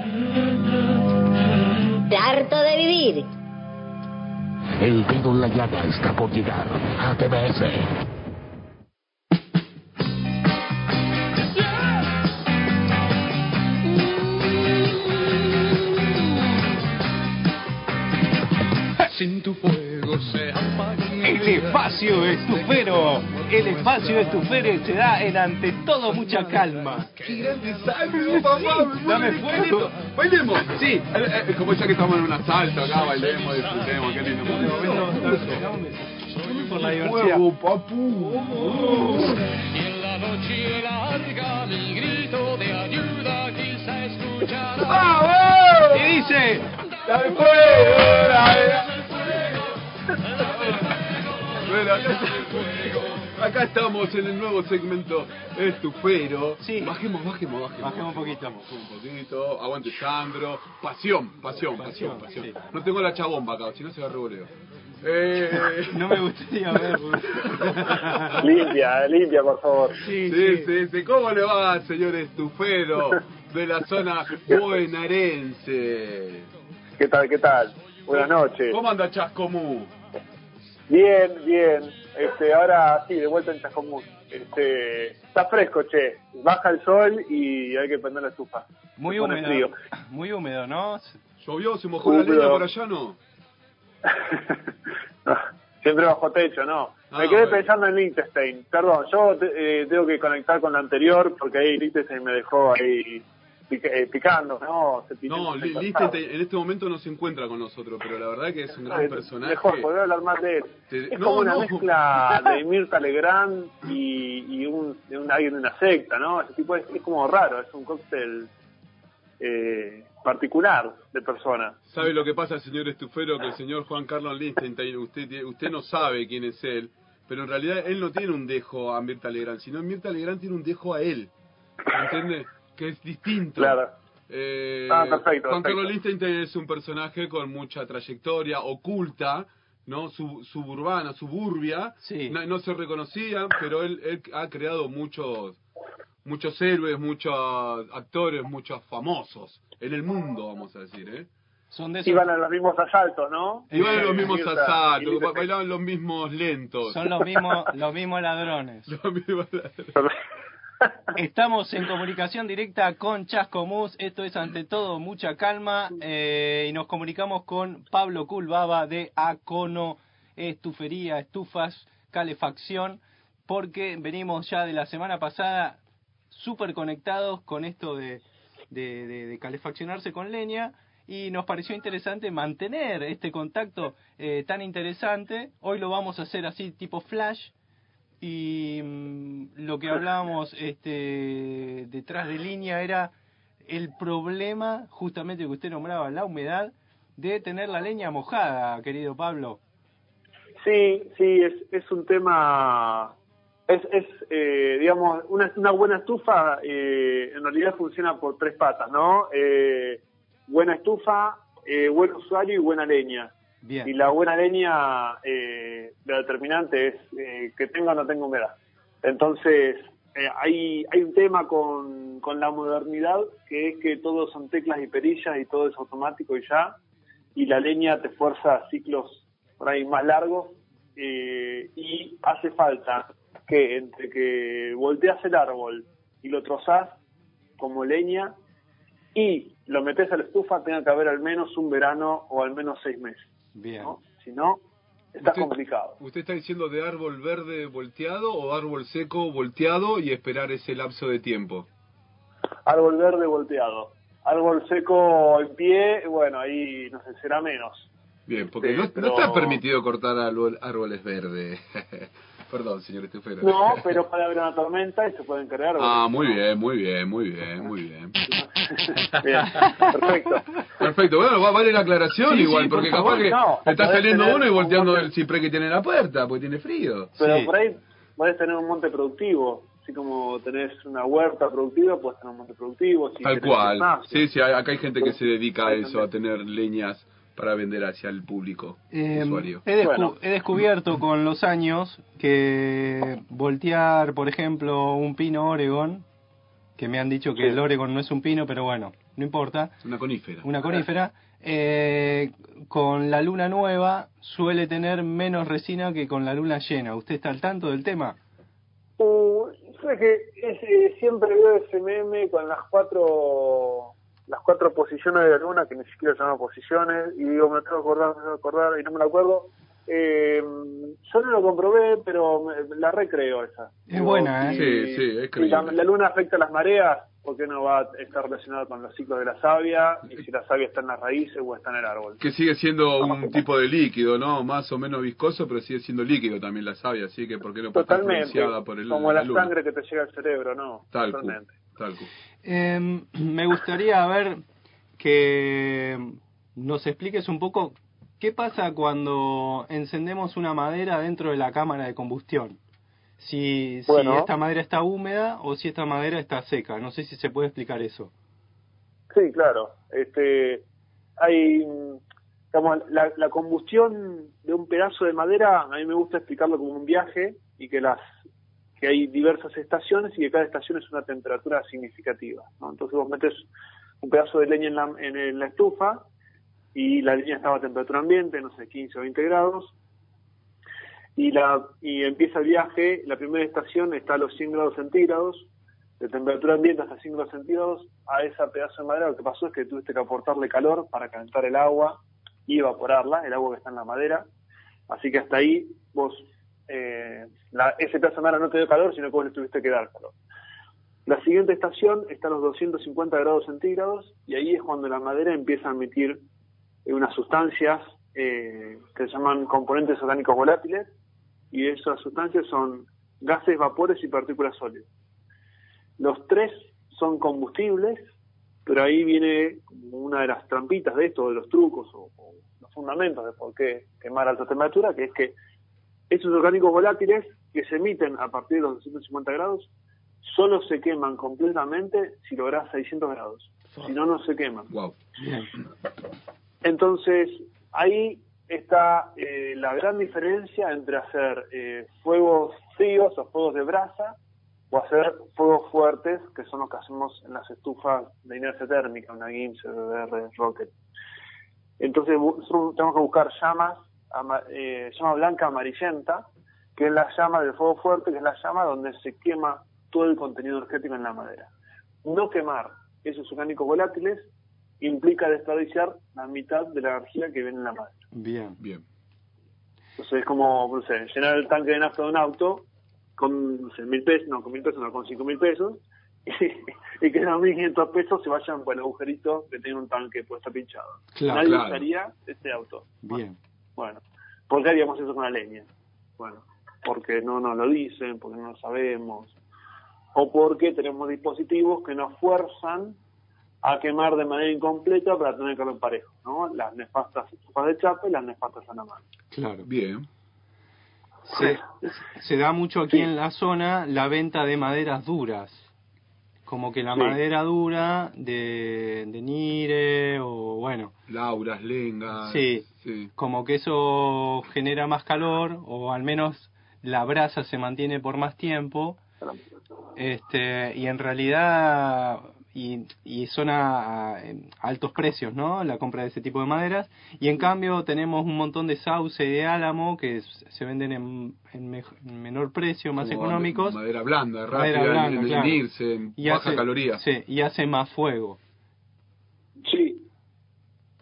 Harto de vivir. El dedo la llaga está por llegar a TBS. Sin tu espacio estufero. El espacio estufero se da en ante todo mucha calma. ¡Qué grande salve, papá! Dame fuego. ¡Bailemos! Sí, eh, eh, como ya que estamos en un asalto acá, bailemos, disfrutemos, qué lindo Por la diversidad. Fuego, papu. Y dice, ¡Dame fuego! Bueno, acá, acá estamos en el nuevo segmento estufero. Sí. Bajemos, bajemos, bajemos. Bajemos un poquito. Un poquito. Aguante Sandro. Pasión, pasión, pasión, pasión. sí. No tengo la chabomba acá, si no se va a revoleo. Eh... no me gustaría verlo. Limpia, limpia, por favor. Sí, Sí, sí, sí. ¿Cómo le va, señor estufero de la zona bonaerense? ¿Qué tal, qué tal? Buenas noches. ¿Cómo anda Chascomú? Bien, bien. Este, ahora sí, de vuelta en Chascomús. Este, está fresco, che. Baja el sol y hay que prender la estufa. Muy Se húmedo. frío. Muy húmedo, ¿no? ¿Llovió? ¿Se mojó la leña por allá no? No, Siempre bajo techo, no. Me Ah, quedé bueno. pensando en Liechtenstein. Perdón, yo te- eh, tengo que conectar con la anterior porque ahí Liechtenstein me dejó ahí picando, ¿no? No, en este momento no se encuentra con nosotros, pero la verdad que es un gran Eh, personaje. Mejor, poder hablar más de él. Te- Es no, como una no. mezcla de Mirta Legrand y, y un, de un, alguien de una secta, ¿no? Ese tipo es, es como raro, es un cóctel eh, particular de persona. ¿Sabe lo que pasa, señor estufero? Que el señor Juan Carlos Liechtenstein, usted, usted no sabe quién es él, pero en realidad él no tiene un dejo a Mirta Legrand, sino Mirta Legrand tiene un dejo a él. ¿Entiende? Que es distinto. Claro. Eh, Ah, perfecto, Juan perfecto. Carlos Liechtenstein es un personaje con mucha trayectoria, oculta, ¿no? Sub- suburbana, suburbia. Sí. No, no se reconocía, pero él, él ha creado muchos muchos héroes, muchos actores, muchos famosos en el mundo, vamos a decir, ¿eh? Son de esos, Iban a los mismos asaltos, ¿no? Iban a los mismos asaltos, bailaban los mismos lentos. son los mismos, los mismos ladrones. Los mismos- Estamos en comunicación directa con Chascomús. Esto es ante todo mucha calma. eh, y nos comunicamos con Pablo Culbaba de Acono estufería, estufas, calefacción, porque venimos ya de la semana pasada súper conectados con esto de, calefaccionarse con leña y nos pareció interesante mantener este contacto eh, tan interesante. Hoy lo vamos a hacer así tipo flash y mm, lo que hablábamos este, detrás de línea era el problema justamente que usted nombraba, la humedad, de tener la leña mojada, querido Pablo. Sí, sí, es, es un tema, es, es eh, digamos, una, una buena estufa eh, en realidad funciona por tres patas, ¿no? Eh, buena estufa, eh, buen usuario y buena leña. Y la buena leña, eh, determinante es eh, que tenga o no tenga humedad. Entonces, eh, hay, hay un tema con, con la modernidad que es que todos son teclas y perillas y todo es automático y ya. Y la leña te fuerza ciclos por ahí más largos eh, y hace falta que entre que volteas el árbol y lo trozás como leña y lo metes a la estufa, tenga que haber al menos un verano o al menos seis meses. Bien. ¿no? Si no, está Usted- complicado. ¿Usted está diciendo de árbol verde volteado o árbol seco volteado y esperar ese lapso de tiempo? Árbol verde volteado. Árbol seco en pie, bueno, ahí no sé, será menos. Bien, porque no, no pero- está permitido cortar árbol- árboles verdes. Perdón, señor Estufero. No, pero puede haber una tormenta y se pueden crear. Ah, muy bien, muy bien, muy bien, muy bien. Bien, perfecto. Perfecto, bueno, va- vale la aclaración Sí, igual, sí, por porque favor, capaz que no, está podés saliendo tener uno y volteando el ciprés que tiene en la puerta, porque tiene frío. Pero por ahí puedes tener un monte productivo. Así como tenés una huerta productiva, puedes tener un monte productivo. Si Tal cual. Sí, sí, hay- acá hay gente que se dedica a eso, a tener leñas para vender hacia el público Eh, usuario. he, descu- he descubierto con los años que voltear, por ejemplo, un pino Oregon, que me han dicho que Sí. el Oregon no es un pino, pero bueno, no importa, Una conífera. una conífera, eh, con la luna nueva suele tener menos resina que con la luna llena. ¿Usted está al tanto del tema? Uh, sé que es, eh, siempre veo ese meme con las cuatro las cuatro posiciones de la luna, que ni siquiera se llaman posiciones, y digo, me tengo que acordar, me tengo que acordar, y no me lo acuerdo. Eh, yo no lo comprobé, pero me- la recreo esa. Es Digo, buena, ¿eh? Sí, sí, es la, creíble. la luna afecta las mareas, ¿por qué no va a estar relacionado con los ciclos de la savia? Y si la savia está en las raíces o está en el árbol. Que sigue siendo un tipo de líquido, ¿no? Más o menos viscoso, pero sigue siendo líquido también la savia, así que ¿por qué no puede estar Totalmente. influenciada por el, Como la, luna? sangre que te llega al cerebro, ¿no? Tal Totalmente. tal. Eh, me gustaría ver que nos expliques un poco qué pasa cuando encendemos una madera dentro de la cámara de combustión. Si, si esta madera está húmeda o si esta madera está seca. No sé si se puede explicar eso. Sí, claro. Este, hay, digamos, la, la combustión de un pedazo de madera, a mí me gusta explicarlo como un viaje y que las que hay diversas estaciones y que cada estación es una temperatura significativa. ¿no? Entonces vos metes un pedazo de leña en la, en el- la estufa y la leña estaba a temperatura ambiente, no sé, 15 o 20 grados, y, la, y empieza el viaje, la primera estación está a los 100 grados centígrados, de temperatura ambiente hasta 100 grados centígrados, a esa pedazo de madera. Lo que pasó es que tuviste que aportarle calor para calentar el agua y evaporarla, el agua que está en la madera, así que hasta ahí vos, eh, ese pedazo de madera no te dio calor, sino que vos le tuviste que dar calor. La siguiente estación está a los 250 grados centígrados y ahí es cuando la madera empieza a emitir unas sustancias eh, que se llaman componentes orgánicos volátiles y esas sustancias son gases, vapores y partículas sólidas. Los tres son combustibles, pero ahí viene una de las trampitas de esto, de los trucos o, o los fundamentos de por qué quemar a alta temperatura, que es que esos orgánicos volátiles que se emiten a partir de los 250 grados solo se queman completamente si logras 600 grados. Si no, no se queman. Wow. Entonces, ahí está eh, la gran diferencia entre hacer eh, fuegos fríos o fuegos de brasa o hacer fuegos fuertes, que son los que hacemos en las estufas de inercia térmica, una GIMS, CDR, Rocket. Entonces, tenemos que buscar llamas, ama- eh, llama blanca amarillenta, que es la llama del fuego fuerte, que es la llama donde se quema todo el contenido energético en la madera. No quemar esos orgánicos volátiles implica desperdiciar la mitad de la energía que viene en la madera. Bien. Bien. Entonces es como, no sé, llenar el tanque de nafta de un auto con, no sé, mil pesos, no, con mil pesos, no, con cinco mil pesos, y, y que esos mil quinientos pesos se vayan por el agujerito que tiene un tanque puesto pinchado. Claro, Nadie claro. usaría este auto. Bien. Bueno, ¿por qué haríamos eso con la leña? Bueno, porque no nos lo dicen, porque no lo sabemos, o porque tenemos dispositivos que nos fuerzan a quemar de manera incompleta para tener calor parejo, ¿no? Las nefastas estufas de chapa y las nefastas a la mano. Claro. Bien. Se, se da mucho aquí en la zona la venta de maderas duras. Como que la Sí. madera dura de, de Nire o bueno, Lauras, lengas. Sí. sí. como que eso genera más calor o al menos la brasa se mantiene por más tiempo este y en realidad y, y son a, altos precios no la compra de ese tipo de maderas. Y en cambio tenemos un montón de sauce y de álamo que se venden en, en mej- en menor precio más Como económicos. Madera blanda, rápida, Madera blanda, en, en claro. y baja hace, caloría. sí, y hace más fuego. Sí,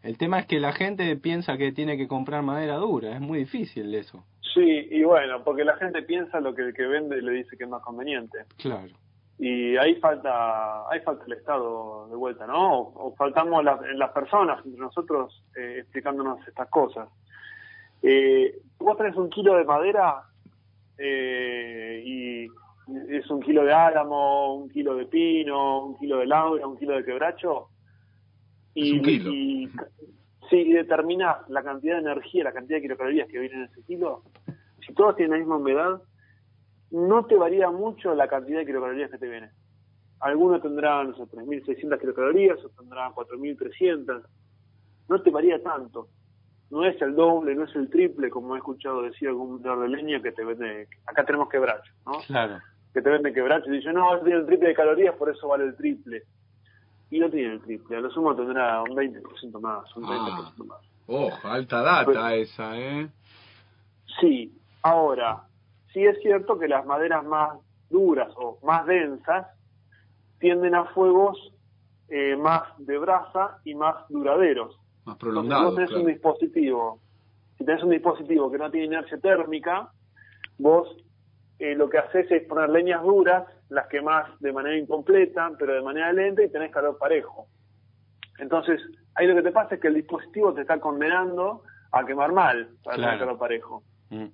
el tema es que la gente piensa que tiene que comprar madera dura es muy difícil eso. Sí, y bueno, porque la gente piensa lo que el que vende le dice que es más conveniente. claro Y ahí falta ahí falta el Estado de vuelta, ¿no? O, o faltamos las, las personas, entre nosotros, eh, explicándonos estas cosas. Eh, vos tenés un kilo de madera eh, y es un kilo de álamo, un kilo de pino, un kilo de laura, un kilo de quebracho. Y, Es un kilo. y sí, determinás la cantidad de energía, la cantidad de kilocalorías que vienen en ese kilo. Si todos tienen la misma humedad, no te varía mucho la cantidad de kilocalorías que te vienen. Algunos tendrán, no sé, 3.600 kilocalorías, otros tendrán 4.300. No te varía tanto. No es el doble, no es el triple, como he escuchado decir algún vendedor de leña que te vende. Acá tenemos quebracho, ¿no? claro Que te vende quebracho y dice, no, tiene el triple de calorías, por eso vale el triple. Y no tiene el triple, a lo sumo tendrá un 20% más, un 30% más. Ojo, alta data esa, ¿eh? Sí, ahora, sí es cierto que las maderas más duras o más densas tienden a fuegos eh, más de brasa y más duraderos. Más Entonces, prolongado. vos tenés claro. un dispositivo, si tenés un dispositivo que no tiene inercia térmica, vos eh, lo que haces es poner leñas duras, las quemás de manera incompleta, pero de manera lenta y tenés calor parejo. Entonces, ahí lo que te pasa es que el dispositivo te está condenando a quemar mal para Claro. tener calor parejo. Mm.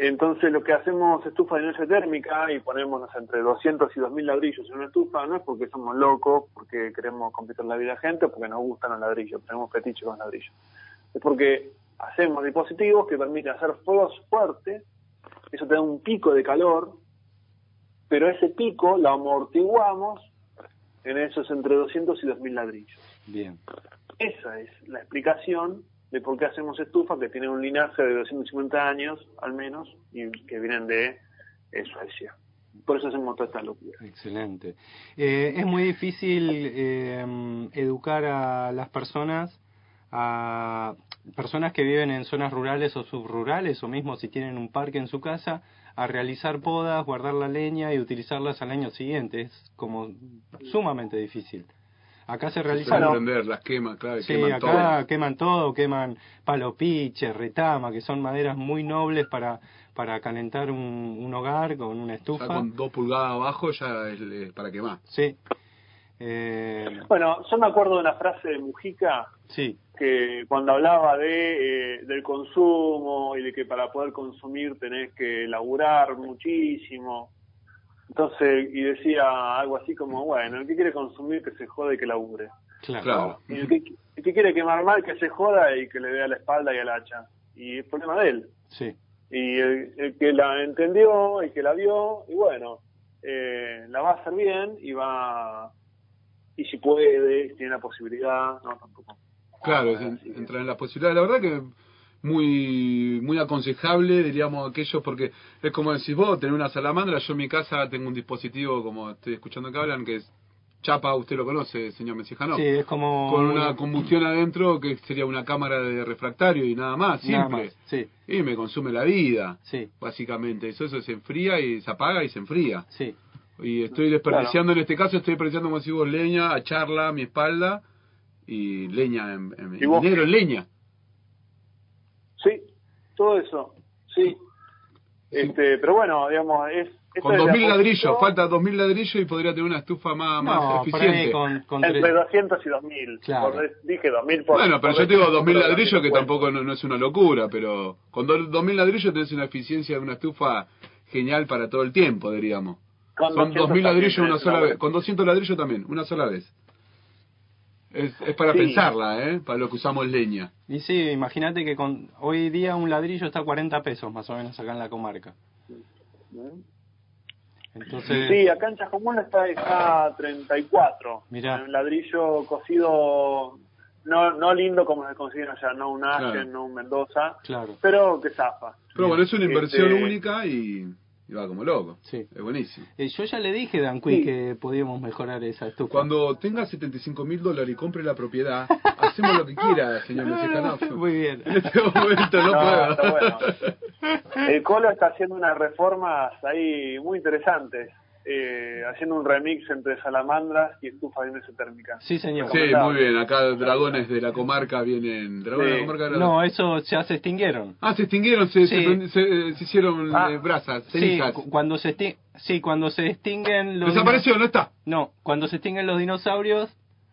Entonces lo que hacemos estufa de inercia térmica y ponemos no sé, entre 200 y 2000 ladrillos en una estufa, no es porque somos locos, porque queremos complicar la vida a la gente o porque nos gustan los ladrillos, tenemos fetiche con los ladrillos. Es porque hacemos dispositivos que permiten hacer fuegos fuertes, eso te da un pico de calor, pero ese pico lo amortiguamos en esos entre 200 y 2000 ladrillos. bien Esa es la explicación de por qué hacemos estufas que tienen un linaje de 250 años al menos y que vienen de eh, Suecia. Por eso hacemos toda esta locura. Excelente. Eh, es muy difícil eh, educar a las personas, a personas que viven en zonas rurales o subrurales, o mismo si tienen un parque en su casa, a realizar podas, guardar la leña y utilizarlas al año siguiente. Es como sumamente difícil. Acá se realizan... Bueno, prender las quemas, claro, Sí, queman acá todo. queman todo, queman palopiche, retama, que son maderas muy nobles para, para calentar un, un hogar con una Ya estufa. con dos pulgadas abajo ya es, es para quemar. Sí. Eh, Bueno, yo me acuerdo de una frase de Mujica sí, que cuando hablaba de eh, del consumo y de que para poder consumir tenés que laburar muchísimo. Entonces, y decía algo así como, bueno, el que quiere consumir que se jode y que labure. claro. Claro. Y el que, el que quiere quemar mal que se joda y que le dé a la espalda y al hacha. Y es problema de él. Sí, Y el, el que la entendió, el que la vio, y bueno, eh, la va a hacer bien y va, y si puede, si tiene la posibilidad, no, tampoco. Claro, en- entrar en las posibilidades. La verdad que muy muy aconsejable, diríamos, aquello, porque es como decís vos, tener una salamandra. Yo en mi casa tengo un dispositivo, como estoy escuchando que hablan, que es chapa, usted lo conoce, señor Mesijano. sí, es como... Con una combustión adentro que sería una cámara de refractario y nada más, simple. Nada más, sí, Y me consume la vida, sí, básicamente. Eso, eso se enfría y se apaga y se enfría. sí. Y estoy desperdiciando, en este caso, estoy desperdiciando, como decís vos, leña, a charla, a mi espalda, y leña en, en en leña. Sí, todo eso, sí. Este, pero bueno, digamos, es... Con es de a 2.000 poquito, ladrillos, falta 2.000 ladrillos y podría tener una estufa más, más No, eficiente. con, con Entre tres- 200 y 2000. Claro. Por- dije 2000 por... Bueno, pero por yo te digo decir, 2.000 pero ladrillos que tampoco no, no es una locura, pero con do- 2.000 ladrillos tenés una eficiencia de una estufa genial para todo el tiempo, diríamos. Con Son 200 2.000 ladrillos una sola vez. Con 200 ladrillos también, una sola vez. Es, es para Sí. pensarla, ¿eh? Para lo que usamos leña. Y sí, imagínate que con hoy día un ladrillo está a 40 pesos más o menos acá en la comarca. Entonces, Sí, acá en Chascomún está, está a 34. Mirá. Un ladrillo cocido, no no lindo como se consiguen allá, no un Ashen, Claro. no un Mendoza, claro. pero que zafa. Pero bueno, es una inversión Este, única y, y va como loco. Sí. Es buenísimo. Eh, yo ya le dije Dan Cui Sí. que podíamos mejorar esa estufa. Cuando tenga 75 mil dólares y compre la propiedad, hacemos lo que quiera, señor. Muy bien. En este momento no, No, puedo. está bueno. El Colo está haciendo unas reformas ahí muy interesantes, eh, haciendo un remix entre salamandras y estufa de mesa térmica. Sí, señor. Sí, muy bien. Acá dragones de la comarca vienen. ¿Dragones de Sí. la comarca? No, eso ya se extinguieron. Ah, se extinguieron, se, Sí. se se- se hicieron Ah. eh, brasas, Sí, cenizas. cu- cuando se exti- sí, cuando se extinguen los Desapareció, no está. No, cuando se extinguen los dinosaurios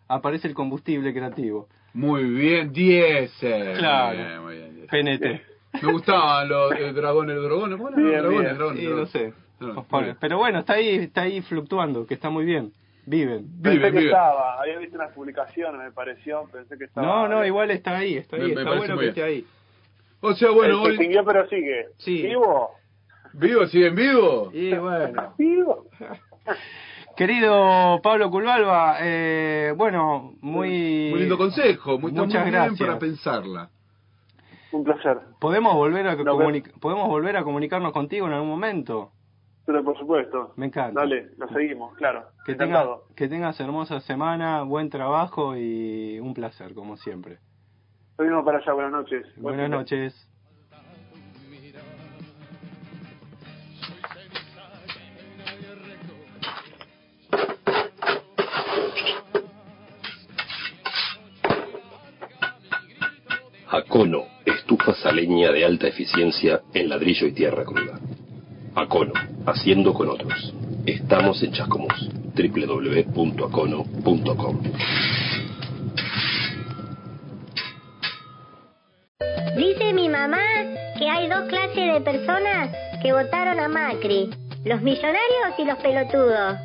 aparece el combustible creativo. Muy bien, 10. Claro. Muy bien, muy bien, diez. PNT. Me gustaban los eh, dragones, dragones. Bueno, Bien, dragones, bien. dragones. Sí, dragones. no sé. No. Pero bueno, está ahí, está ahí fluctuando, que está muy bien. Viven. Pensé Vive, que vive. estaba, había visto unas publicaciones, me pareció, pensé que estaba... No, no, igual está ahí, está Me- ahí, me está parece bueno que esté ahí. O sea, bueno, se hoy. extinguió pero sigue. Sí. ¿Vivo? ¿Vivo? ¿Siguen vivo? Y bueno. ¿Vivo? Querido Pablo Culbalba, eh, bueno, muy... Muy lindo consejo, muy, está muy Muchas bien gracias. para pensarla. Un placer. ¿Podemos volver, a comuni- ¿Podemos volver a comunicarnos contigo en algún momento? Pero por supuesto. Me encanta. Dale, lo seguimos, claro. Que, tenga, Encantado. que tengas hermosa semana, buen trabajo y un placer, como siempre. Lo mismo para allá, buenas noches. Buen Buenas noches. Acono, estufas a leña de alta eficiencia en ladrillo y tierra cruda. Acono, haciendo con otros. Estamos en Chascomús. www.acono.com Dice mi mamá que hay dos clases de personas que votaron a Macri, los millonarios y los pelotudos.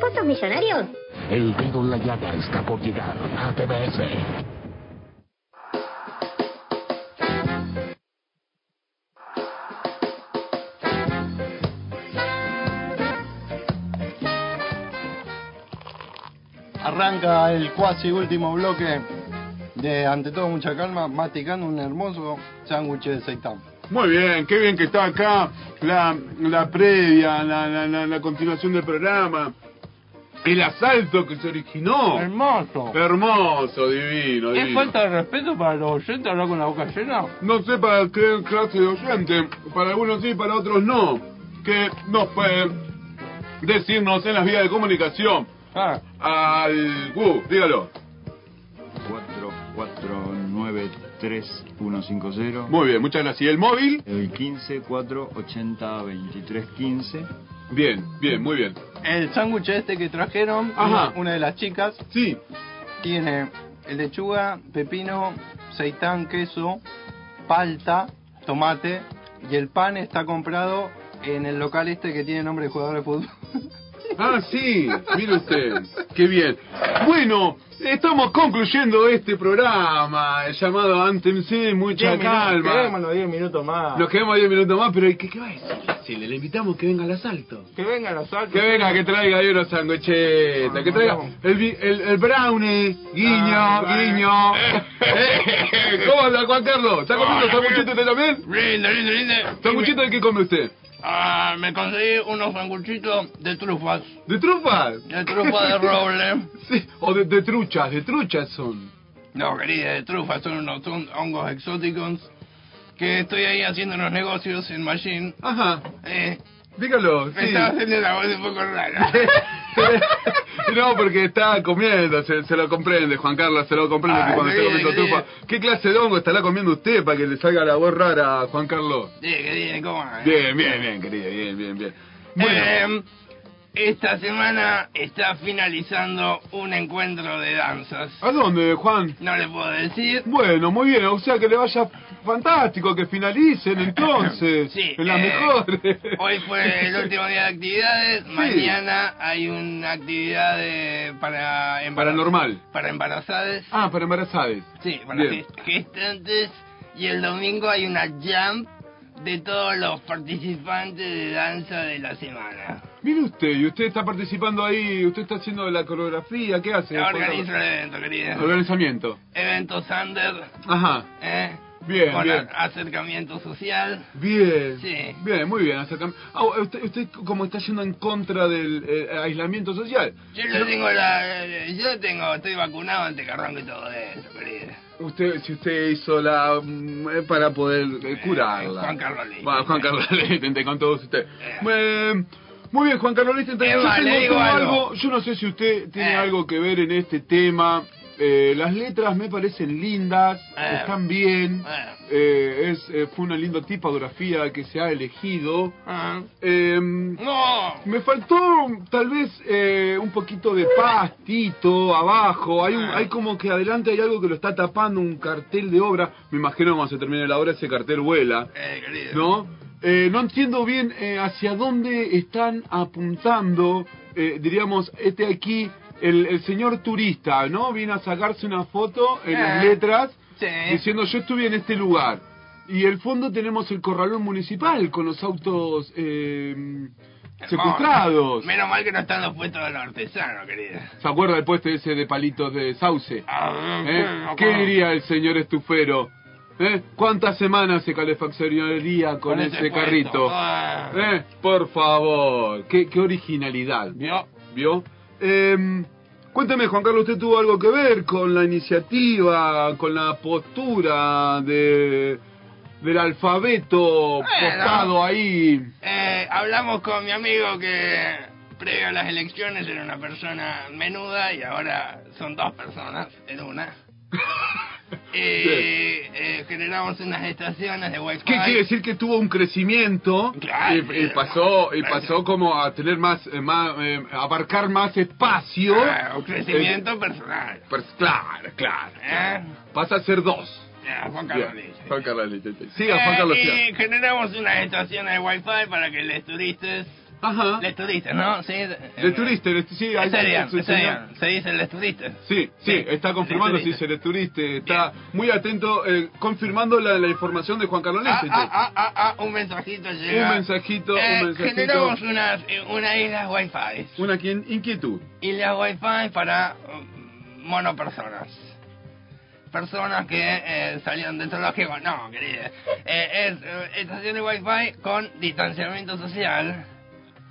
¿Vos sos millonario? El dedo en la llaga está por llegar a TBS. Arranca el cuasi último bloque de Ante todo mucha calma, masticando un hermoso sándwich de seitán. Muy bien, qué bien que está acá la, la previa, la, la, la, continuación del programa. El asalto que se originó. Hermoso. Hermoso, divino, ¿Es divino. falta de respeto para los oyentes hablar con la boca llena? No sé para qué clase de oyente, para algunos sí, para otros no. Que nos pueden decirnos en las vías de comunicación. Ah, Al. Uh, dígalo. 4493-150. Muy bien, muchas gracias. ¿Y el móvil? El 15 480 23 15. Bien, bien, muy bien. el sándwich este que trajeron, Ajá. una, una de las chicas, Sí, tiene lechuga, pepino, seitán, queso, palta, tomate y el pan está comprado en el local este que tiene nombre de jugador de fútbol. Ah, sí, mire usted, qué bien. Bueno, estamos concluyendo este programa llamado Antes mucha calma. Quedémonos 10 minutos más. Nos quedamos 10 minutos más, pero ¿qué, qué va a decir? Si le, le invitamos que venga al asalto. Que venga los saltos. Que venga, que traiga ahí unos sanguchetas, que traiga el, vi- el, el brownie, guiño, Ah, guiño. ¿Cómo anda Juan Carlos? ¿Está comiendo Ah, sanguchito usted también? Lindo, lindo, lindo. ¿Sanguchito de qué come usted? Ah, me conseguí unos sanguchitos de trufas. ¿De trufas? De trufa de roble. Sí, o de, de truchas, de truchas son. No, querida, de trufas son unos son hongos exóticos que estoy ahí haciendo unos negocios en Machine. Ajá, Eh, dígalo. me Sí. estaba haciendo la voz un poco rara. No, porque está comiendo, se, se lo comprende, Juan Carlos, se lo comprende Ah, que cuando qué está bien, comiendo qué tufa. ¿Qué clase de hongo estará comiendo usted para que le salga la voz rara, Juan Carlos? Bien, ¿cómo anda? Bien, bien, bien, querido, bien, bien, bien. Bueno, Eh, esta semana está finalizando un encuentro de danzas. ¿a dónde, Juan? No le puedo decir. Bueno, muy bien, o sea que le vaya fantástico, que finalicen entonces. Sí, en las eh, mejores. Hoy fue el último día de actividades. Mañana hay una actividad de, para, Paranormal. para embarazadas. Ah, para embarazadas. Sí, para Bien. gestantes. Y el domingo hay una jump de todos los participantes de danza de la semana. Mire usted, y usted está participando ahí, usted está haciendo la coreografía, ¿qué hace? Carlos? el evento, querida. Organizamiento. Evento Sander. Ajá. ¿eh? Bien, Con bien. acercamiento social. Bien. Sí. Bien, muy bien. Ah, usted, usted como está yendo en contra del eh, aislamiento social. Yo lo tengo la, yo tengo, estoy vacunado ante carranco y todo eso, querida. Usted, si usted hizo la mm, eh, para poder eh, curarla. Juan Carlos Lee. Va, Juan Carlos Lichtenstein, con todos ustedes. Eh, muy bien, Juan Carlos Lichtenstein. Eva, yo tengo tengo algo. algo. Yo no sé si usted tiene Eh. algo que ver en este tema. Eh, las letras me parecen lindas, Eh. están bien. Eh. Eh, es, fue una linda tipografía que se ha elegido. Ah. No. me faltó tal vez eh, un poquito de pastito abajo. Hay, un- Ah. hay como que adelante hay algo que lo está tapando, un cartel de obra. Me imagino cuando se termine la obra ese cartel vuela. ¿no? Eh, no entiendo bien eh, hacia dónde están apuntando, eh, diríamos, este aquí, el, el señor turista, ¿no? Viene a sacarse una foto en las Eh. letras Sí. diciendo yo estuve en este lugar. Y el fondo tenemos el corralón municipal con los autos eh, secuestrados. Menos mal que no están los puestos de los artesanos, querida. ¿Se acuerda del puesto ese de palitos de sauce? Ah, ¿Eh? bueno, ¿Qué diría el señor estufero? ¿Eh? ¿Cuántas semanas se calefaccionaría con, Con ese carrito? Ah. ¿Eh? Por favor, qué, qué originalidad. ¿Vio? ¿Vio? Eh, cuéntame, Juan Carlos, ¿usted tuvo algo que ver con la iniciativa, con la postura de del alfabeto postado ahí? Eh, hablamos con mi amigo que previo a las elecciones era una persona menuda y ahora son dos personas en una. y eh, generamos unas estaciones de wifi. ¿Qué quiere decir que tuvo un crecimiento Claro, pasó y pasó como a tener más, eh, más eh, abarcar más espacio? Ah, un crecimiento personal. Eh, pues, claro, claro. ¿Eh? Pasa a ser dos. Ya, Juan Carlos Bien. Juan Carlos. Siga, Juan Eh, Carlos. generamos unas estaciones de wifi para que los turistas... Ajá. Les turistas, ¿no? Sí. De turista, de- sí, está señor. bien. Se dice les turistas. Sí, sí, está confirmando, turista. se le turiste, está muy atento, eh, confirmando la, la información de Juan Carlos Ah, Lichtenstein. ah, ah, ah, ah, un mensajito llega. Un mensajito, Eh, un mensajito. Generamos unas, eh, una isla wifi. Una qui- inquietud. Islas wifi para mm, monopersonas. Personas que eh, salieron del zoológico. No, querida. Eh, es eh, estaciones wifi con distanciamiento social.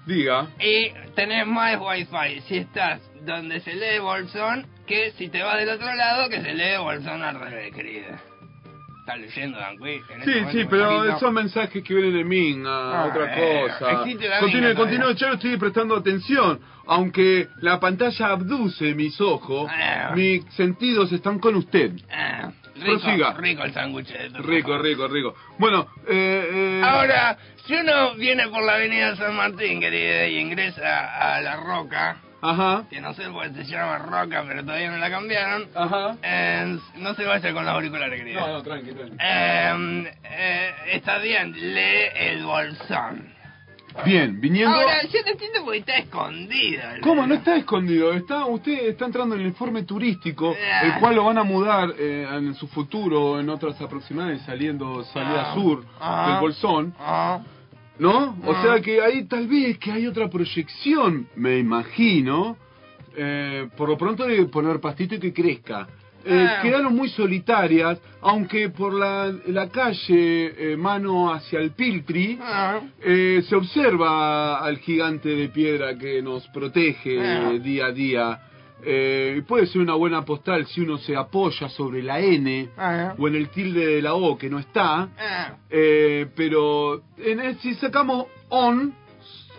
Diga. Y tenés más wifi si estás donde se lee Bolsón que si te vas del otro lado que se lee Bolsón al revés, querida. ¿Estás leyendo, Dan Quick? en este Sí, sí, pero poquito? son mensajes que vienen de mí, a Ah, otra eh, cosa. Continúe, continúe, yo le estoy prestando atención. Aunque la pantalla abduce mis ojos, Ah. mis sentidos están con usted. Ah, rico, Prosiga. rico el sándwich. Rico, rico, rico. Bueno, eh, eh, Ahora, si uno viene por la avenida San Martín, querida, y ingresa a La Roca, Ajá. que no sé por qué se llama Roca, pero todavía no la cambiaron, Ajá. eh, no se vaya con los auriculares, querida. No, no, tranqui, tranqui. Eh, eh, está bien, lee el bolsón. Bien, viniendo... Ahora, yo no entiendo porque está escondido. ¿Cómo? No está escondido. Está, usted está entrando en el informe turístico, Ah. el cual lo van a mudar eh, en su futuro en otras aproximadades, saliendo salida Ah. sur Ah. del Bolsón. Ah, ¿No? O sea que ahí tal vez que hay otra proyección, me imagino, eh, por lo pronto de poner pastito y que crezca. Eh, Ah. Quedaron muy solitarias, aunque por la, la calle, eh, mano hacia el Piltri, ah, eh, se observa al gigante de piedra que nos protege Ah. día a día. Eh, y puede ser una buena postal si uno se apoya sobre la N ah, o en el tilde de la O que no está. Eh, pero en el- si sacamos on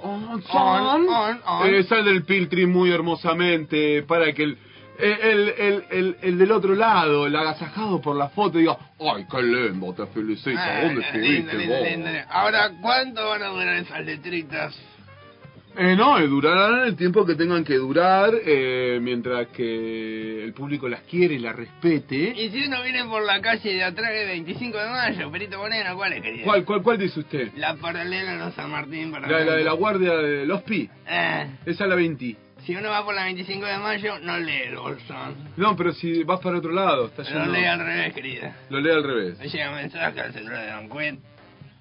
on, On, on, on. Sale el Piltri muy hermosamente para que el, el, el, el, el del otro lado, el agasajado por la foto, diga, ay, qué lindo, te felicito, Ah, ¿dónde estuviste. Ahora, ¿cuánto van a durar esas letritas? Eh, no, eh, durarán el tiempo que tengan que durar, eh, mientras que el público las quiere y las respete. Y si uno viene por la calle de atrás del 25 de mayo, Perito Moreno, ¿cuál es, querido? ¿Cuál, cuál, cuál dice usted? La paralela a San Martín. Para La, la de la guardia de los Pi. Eh, Esa es la 20. Si uno va por la 25 de mayo, no lee el bolsón. No, pero si vas para otro lado, está Lo lee al revés, querida. Lo lee al revés. Me llega mensaje al celular de Don Cuen.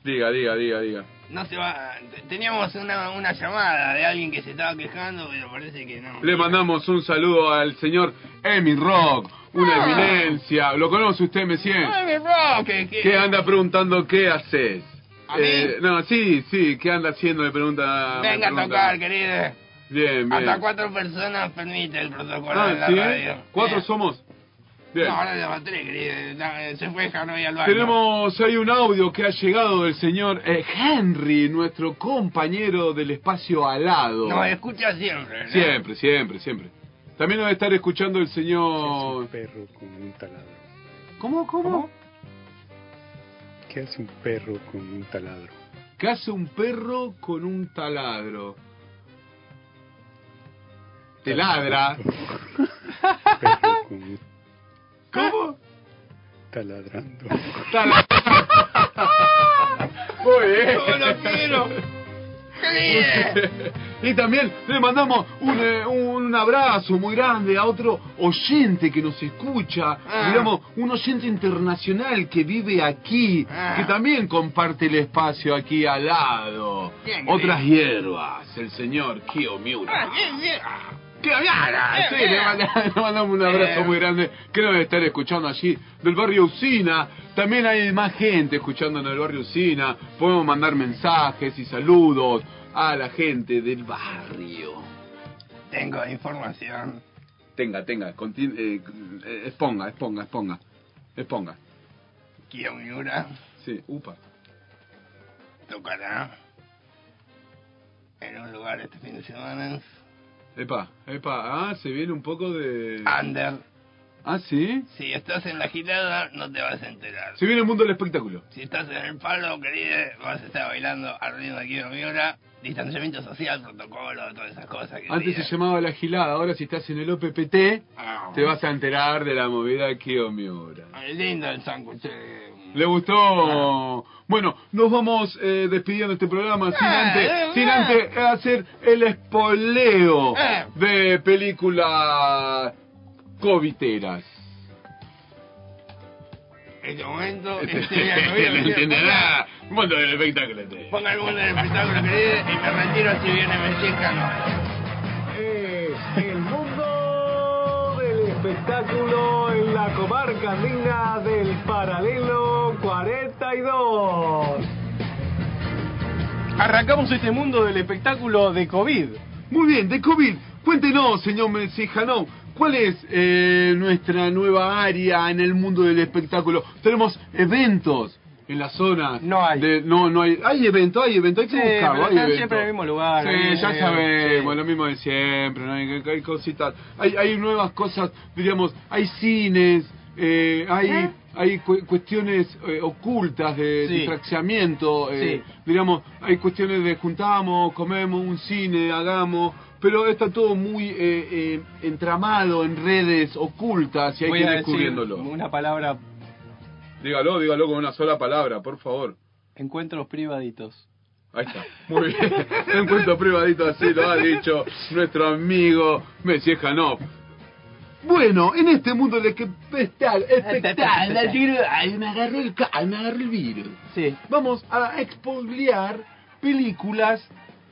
Diga, diga, diga, diga. No se va... Teníamos una, una llamada de alguien que se estaba quejando, pero parece que no. Le mandamos un saludo al señor Emi Rock, una Ah. eminencia. ¿Lo conoce usted, Messier? Ay, mi bro, que, que- ¿Qué anda preguntando qué haces? ¿A mí? Eh, no, sí, sí, ¿qué anda haciendo? Le pregunta. me Venga a pregunta. tocar, querida. Bien, bien. Hasta cuatro personas permite el protocolo de Ah, la ¿sí? radio. ¿Cuatro Bien. somos? Bien. No, ahora ya tres, querida. Ya, Se fue Hanoi al baño. Tenemos ahí un audio que ha llegado del señor eh, Henry, nuestro compañero del espacio alado. Nos escucha siempre, ¿no? Siempre, siempre, siempre. También nos va a estar escuchando el señor... perro con un taladro. ¿Cómo, cómo? ¿Qué hace un perro con un taladro? ¿Qué hace un perro con un taladro? Te ladra. Perro con un ¿Cómo? taladrando. Muy bien. ¡No lo quiero! ¡Qué Y también le mandamos un, eh, un abrazo muy grande a otro oyente que nos escucha, Ah. digamos, un oyente internacional que vive aquí, Ah. que también comparte el espacio aquí al lado. Bien, Otras bien. hierbas, el señor Kio Miura. Ah, bien, bien. ¡Qué gana! Bien, Sí, bien. le manda- le mandamos un abrazo Bien. muy grande que nos debe estar escuchando allí del barrio Usina. También hay más gente escuchando en el barrio Usina. Podemos mandar mensajes y saludos a la gente del barrio. Tengo información. Tenga, tenga, eh, eh, exponga, exponga, exponga. Exponga. Kio Miura Sí, upa. tocará en un lugar este fin de semana. Epa, epa. Ah, se viene un poco de... Under. Ah, ¿sí? Si estás en la girada, no te vas a enterar. Se viene el mundo del espectáculo. Si estás en el palo, querida, vas a estar bailando ritmo de Kio Miura. Distanciamiento social, protocolo, todas esas cosas. querida. Antes se llamaba La Gilada, ahora si estás en el OPPT, Ah. te vas a enterar de la movida Kio Miura. Ay, Lindo el sándwich. Eh. ¿Le gustó? Bueno, nos vamos eh, despidiendo de este programa sin Eh, antes, eh, sin eh. antes hacer el espoleo Eh. de películas coviteras. En este momento, Este, no entiende nada. Mundo del espectáculo. este. Ponga el mundo del espectáculo, querida, y me retiro si viene Mexicano. Espectáculo en la comarca andina del paralelo 42. Arrancamos este mundo del espectáculo de COVID. Muy bien, de COVID. Cuéntenos, señor Messijano, ¿cuál es eh, nuestra nueva área en el mundo del espectáculo? Tenemos eventos en la zona. No hay. no, no hay. Hay eventos, hay eventos, hay que Sí, buscarlo. hay están eventos. siempre en el mismo lugar. Sí, ya sabemos, sí. lo mismo de siempre, ¿no? hay, hay cositas, hay, hay nuevas cosas, diríamos, hay cines, eh, hay, ¿Eh? hay cu- cuestiones eh, ocultas de Sí. distraccionamiento, eh, Sí. digamos, hay cuestiones de juntamos, comemos un cine, hagamos, pero está todo muy eh, eh, entramado en redes ocultas y hay Voy que ir descubriéndolo. una palabra, Dígalo, dígalo con una sola palabra, por favor. encuentros privaditos. Ahí está, muy bien. Encuentro privadito así lo ha dicho nuestro amigo Messi Janov. Bueno, en este mundo de que espectal, ay, me agarró el ca- me agarró el virus. Sí. Vamos a expoliar películas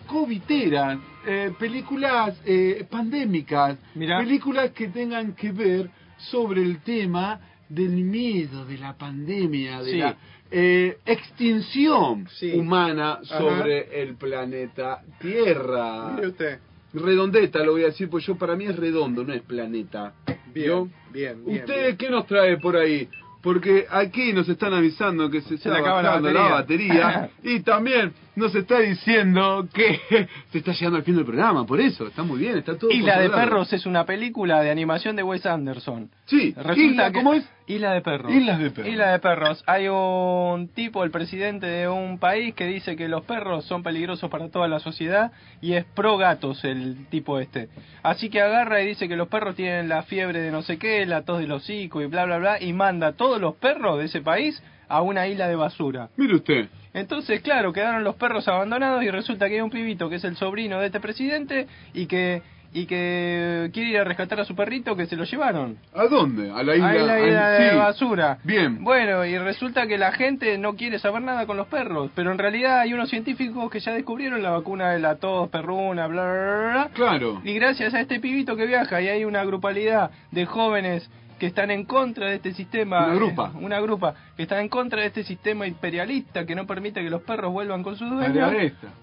coviteras, eh, películas eh, pandémicas, películas que tengan que ver sobre el tema del miedo, de la pandemia, de Sí. la eh, extinción Sí. humana Ajá. sobre el planeta Tierra. Mire usted. Redondeta lo voy a decir, pues yo para mí es redondo, no es planeta. ¿Vio? Bien, bien. ¿Usted qué nos trae por ahí? Porque aquí nos están avisando que se, está le acaba la batería. y también nos está diciendo que se está llegando al fin del programa, por eso, está muy bien, está todo Isla de. Perros es una película de animación de Wes Anderson. Sí, Resulta Isla, que- ¿cómo es? Isla de Perros. Islas de Perros. Isla de Perros. Hay un tipo, el presidente de un país, que dice que los perros son peligrosos para toda la sociedad y es pro gatos el tipo este. Así que agarra y dice que los perros tienen la fiebre de no sé qué, la tos del hocico y bla bla bla y manda a todos los perros de ese país a una isla de basura. Mire usted. Entonces, claro, quedaron los perros abandonados y resulta que hay un pibito que es el sobrino de este presidente y que y que quiere ir a rescatar a su perrito que se lo llevaron. ¿A dónde? A la isla, a la isla de sí. basura. Bien. Bueno, y resulta que la gente no quiere saber nada con los perros, pero en realidad hay unos científicos que ya descubrieron la vacuna de la tos, perruna, bla, bla, bla. Claro. Y gracias a este pibito que viaja y hay una grupalidad de jóvenes que están en contra de este sistema. Una grupa. eh, una grupa que está en contra de este sistema imperialista que no permite que los perros vuelvan con sus dueños.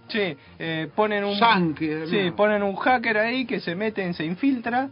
Sí, eh, ponen un Yankee, sí, ponen un hacker ahí que se mete, se infiltra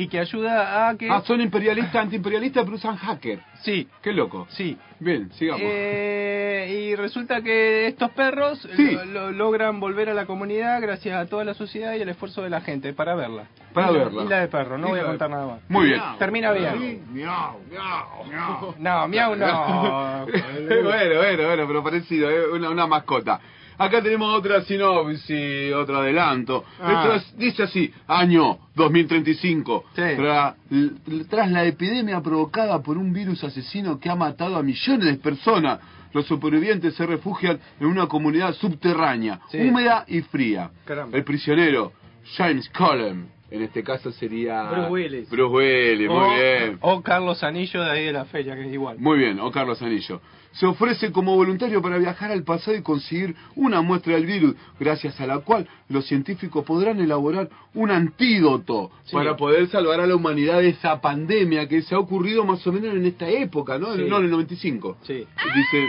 y que ayuda a que Ah, son imperialistas, antiimperialistas, pero usan hacker. Sí. Qué loco. Sí. Bien, sigamos. Eh, y resulta que estos perros Sí. lo- lo- logran volver a la comunidad gracias a toda la sociedad y el esfuerzo de la gente para verla. Para verla. Isla de perro, no voy a de- contar nada más. Muy bien. Termina bien. Miau, miau, miau. No, miau no. bueno, bueno, bueno, pero parecido, ¿eh? una, una mascota. Acá tenemos otra sinopsis, otro adelanto. Ah. Esto es- dice así, año 2035. Tra- l- tras la epidemia provocada por un virus asesino que ha matado a millones de personas, los supervivientes se refugian en una comunidad subterránea, Sí. húmeda y fría. Caramba. El prisionero, James Cullen, en este caso sería... Bruce Willis. Bruce Willis, muy o, bien. o Carlos Anillo de ahí de la feria, que es igual. Muy bien, o Carlos Anillo. Se ofrece como voluntario para viajar al pasado y conseguir una muestra del virus, gracias a la cual los científicos podrán elaborar un antídoto Sí. para poder salvar a la humanidad de esa pandemia que se ha ocurrido más o menos en esta época, ¿no? Sí. No, en el 95. Sí. Dice,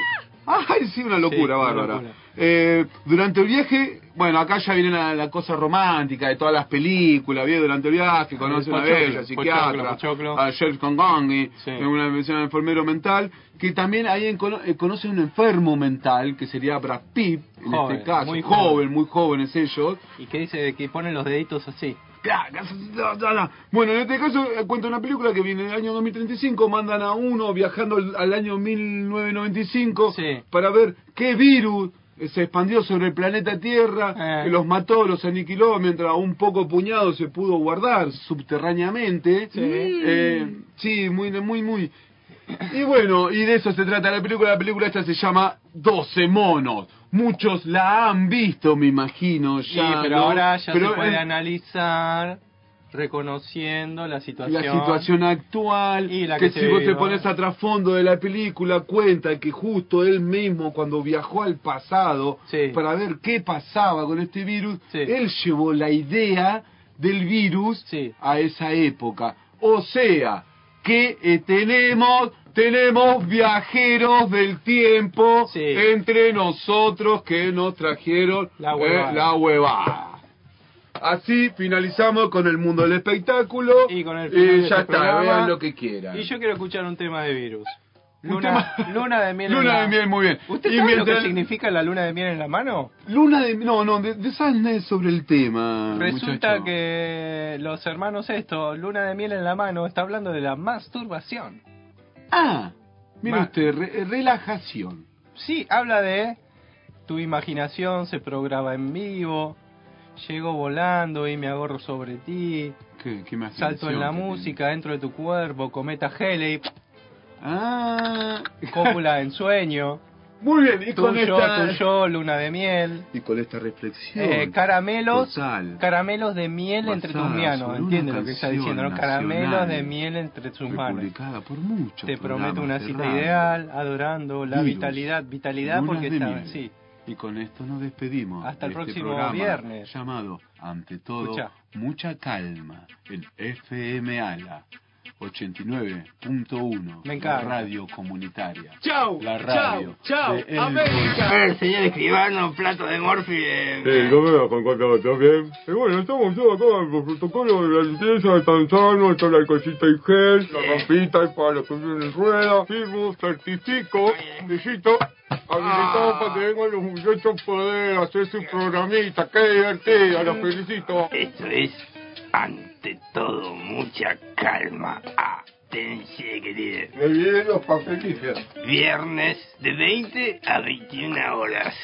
ay, sí, una locura, Sí, una bárbara. locura. Eh, durante el viaje, bueno, acá ya viene la, la cosa romántica de todas las películas, durante el viaje, conoce una Pochoclo, bella pochoclo, psiquiatra, pochoclo. a Jeff Congongi, Sí. una al enfermero mental, que también ahí eh, conoce un enfermo mental, que sería Brad Pitt, en Joven, este caso, muy joven, joven. muy jóvenes ellos. Y que dice que ponen los deditos así. Bueno, en este caso eh, cuenta una película que viene del año 2035, mandan a uno viajando al, al año 1995 para ver qué virus se expandió sobre el planeta Tierra, Eh. que los mató, los aniquiló, mientras un poco puñado se pudo guardar subterráneamente. Sí. Eh, sí, muy, muy, muy. Y bueno, y de eso se trata la película. La película esta se llama 12 monos. Muchos la han visto, me imagino, Sí, ya. pero ¿no? ahora ya Pero se puede en- analizar reconociendo la situación. la situación actual, Y la que, si vos te pones a trasfondo de la película, cuenta que justo él mismo, cuando viajó al pasado para ver qué pasaba con este virus, él llevó la idea del virus a esa época. O sea, que eh, tenemos tenemos viajeros del tiempo entre nosotros que nos trajeron La eh, huevada. la huevada. Así finalizamos con el mundo del espectáculo. Y con el final de ya este está, vean lo que quieran. Y yo quiero escuchar un tema de virus. Un Luna, luna de miel. en Luna la- de miel, muy bien. ¿Usted sabe lo que significa la luna de miel en la mano? Luna de... No, no, de, de sobre el tema, Resulta muchacho. que los hermanos esto, luna de miel en la mano, está hablando de la masturbación. Ah, mire Ma- usted, re- relajación. Sí, habla de tu imaginación se programa en vivo, llego volando y me agarro sobre ti, ¿Qué, qué más salto en la tiene? música dentro de tu cuerpo, cometa Halley, Ah, cópula en sueño, muy bien, y con esta... luna de miel, Y con esta reflexión. eh, caramelos, total. caramelos de miel entre tus manos, ¿entiendes lo que está diciendo? ¿no? Caramelos de miel entre tus manos. Por Te prometo una cita radio. ideal, adorando la Virus, vitalidad, vitalidad porque está, sí. Y con esto nos despedimos. Hasta el este próximo viernes. Llamado, ante todo, Escucha. mucha calma en FM ALA. 89.1. Me encanta. La radio comunitaria. Chau, La radio. chau, El América. El señor escribano, plato de morfi. eh, Sí, ¿cómo va, Juan Carlos? ¿Todo bien? Y bueno, estamos todos acá con el protocolo de la limpieza, de tan sano, está la alcoholcita y gel, la rampita y para los que vienen en rueda, firmo, certifico, visito, habilitado para que vengan los muchachos a poder hacer su programita, qué divertido, los felicito. Esto es, ante todo, mucha calma. Atención, querido. Me vienen los papelitos. Viernes de 20 a 21 horas.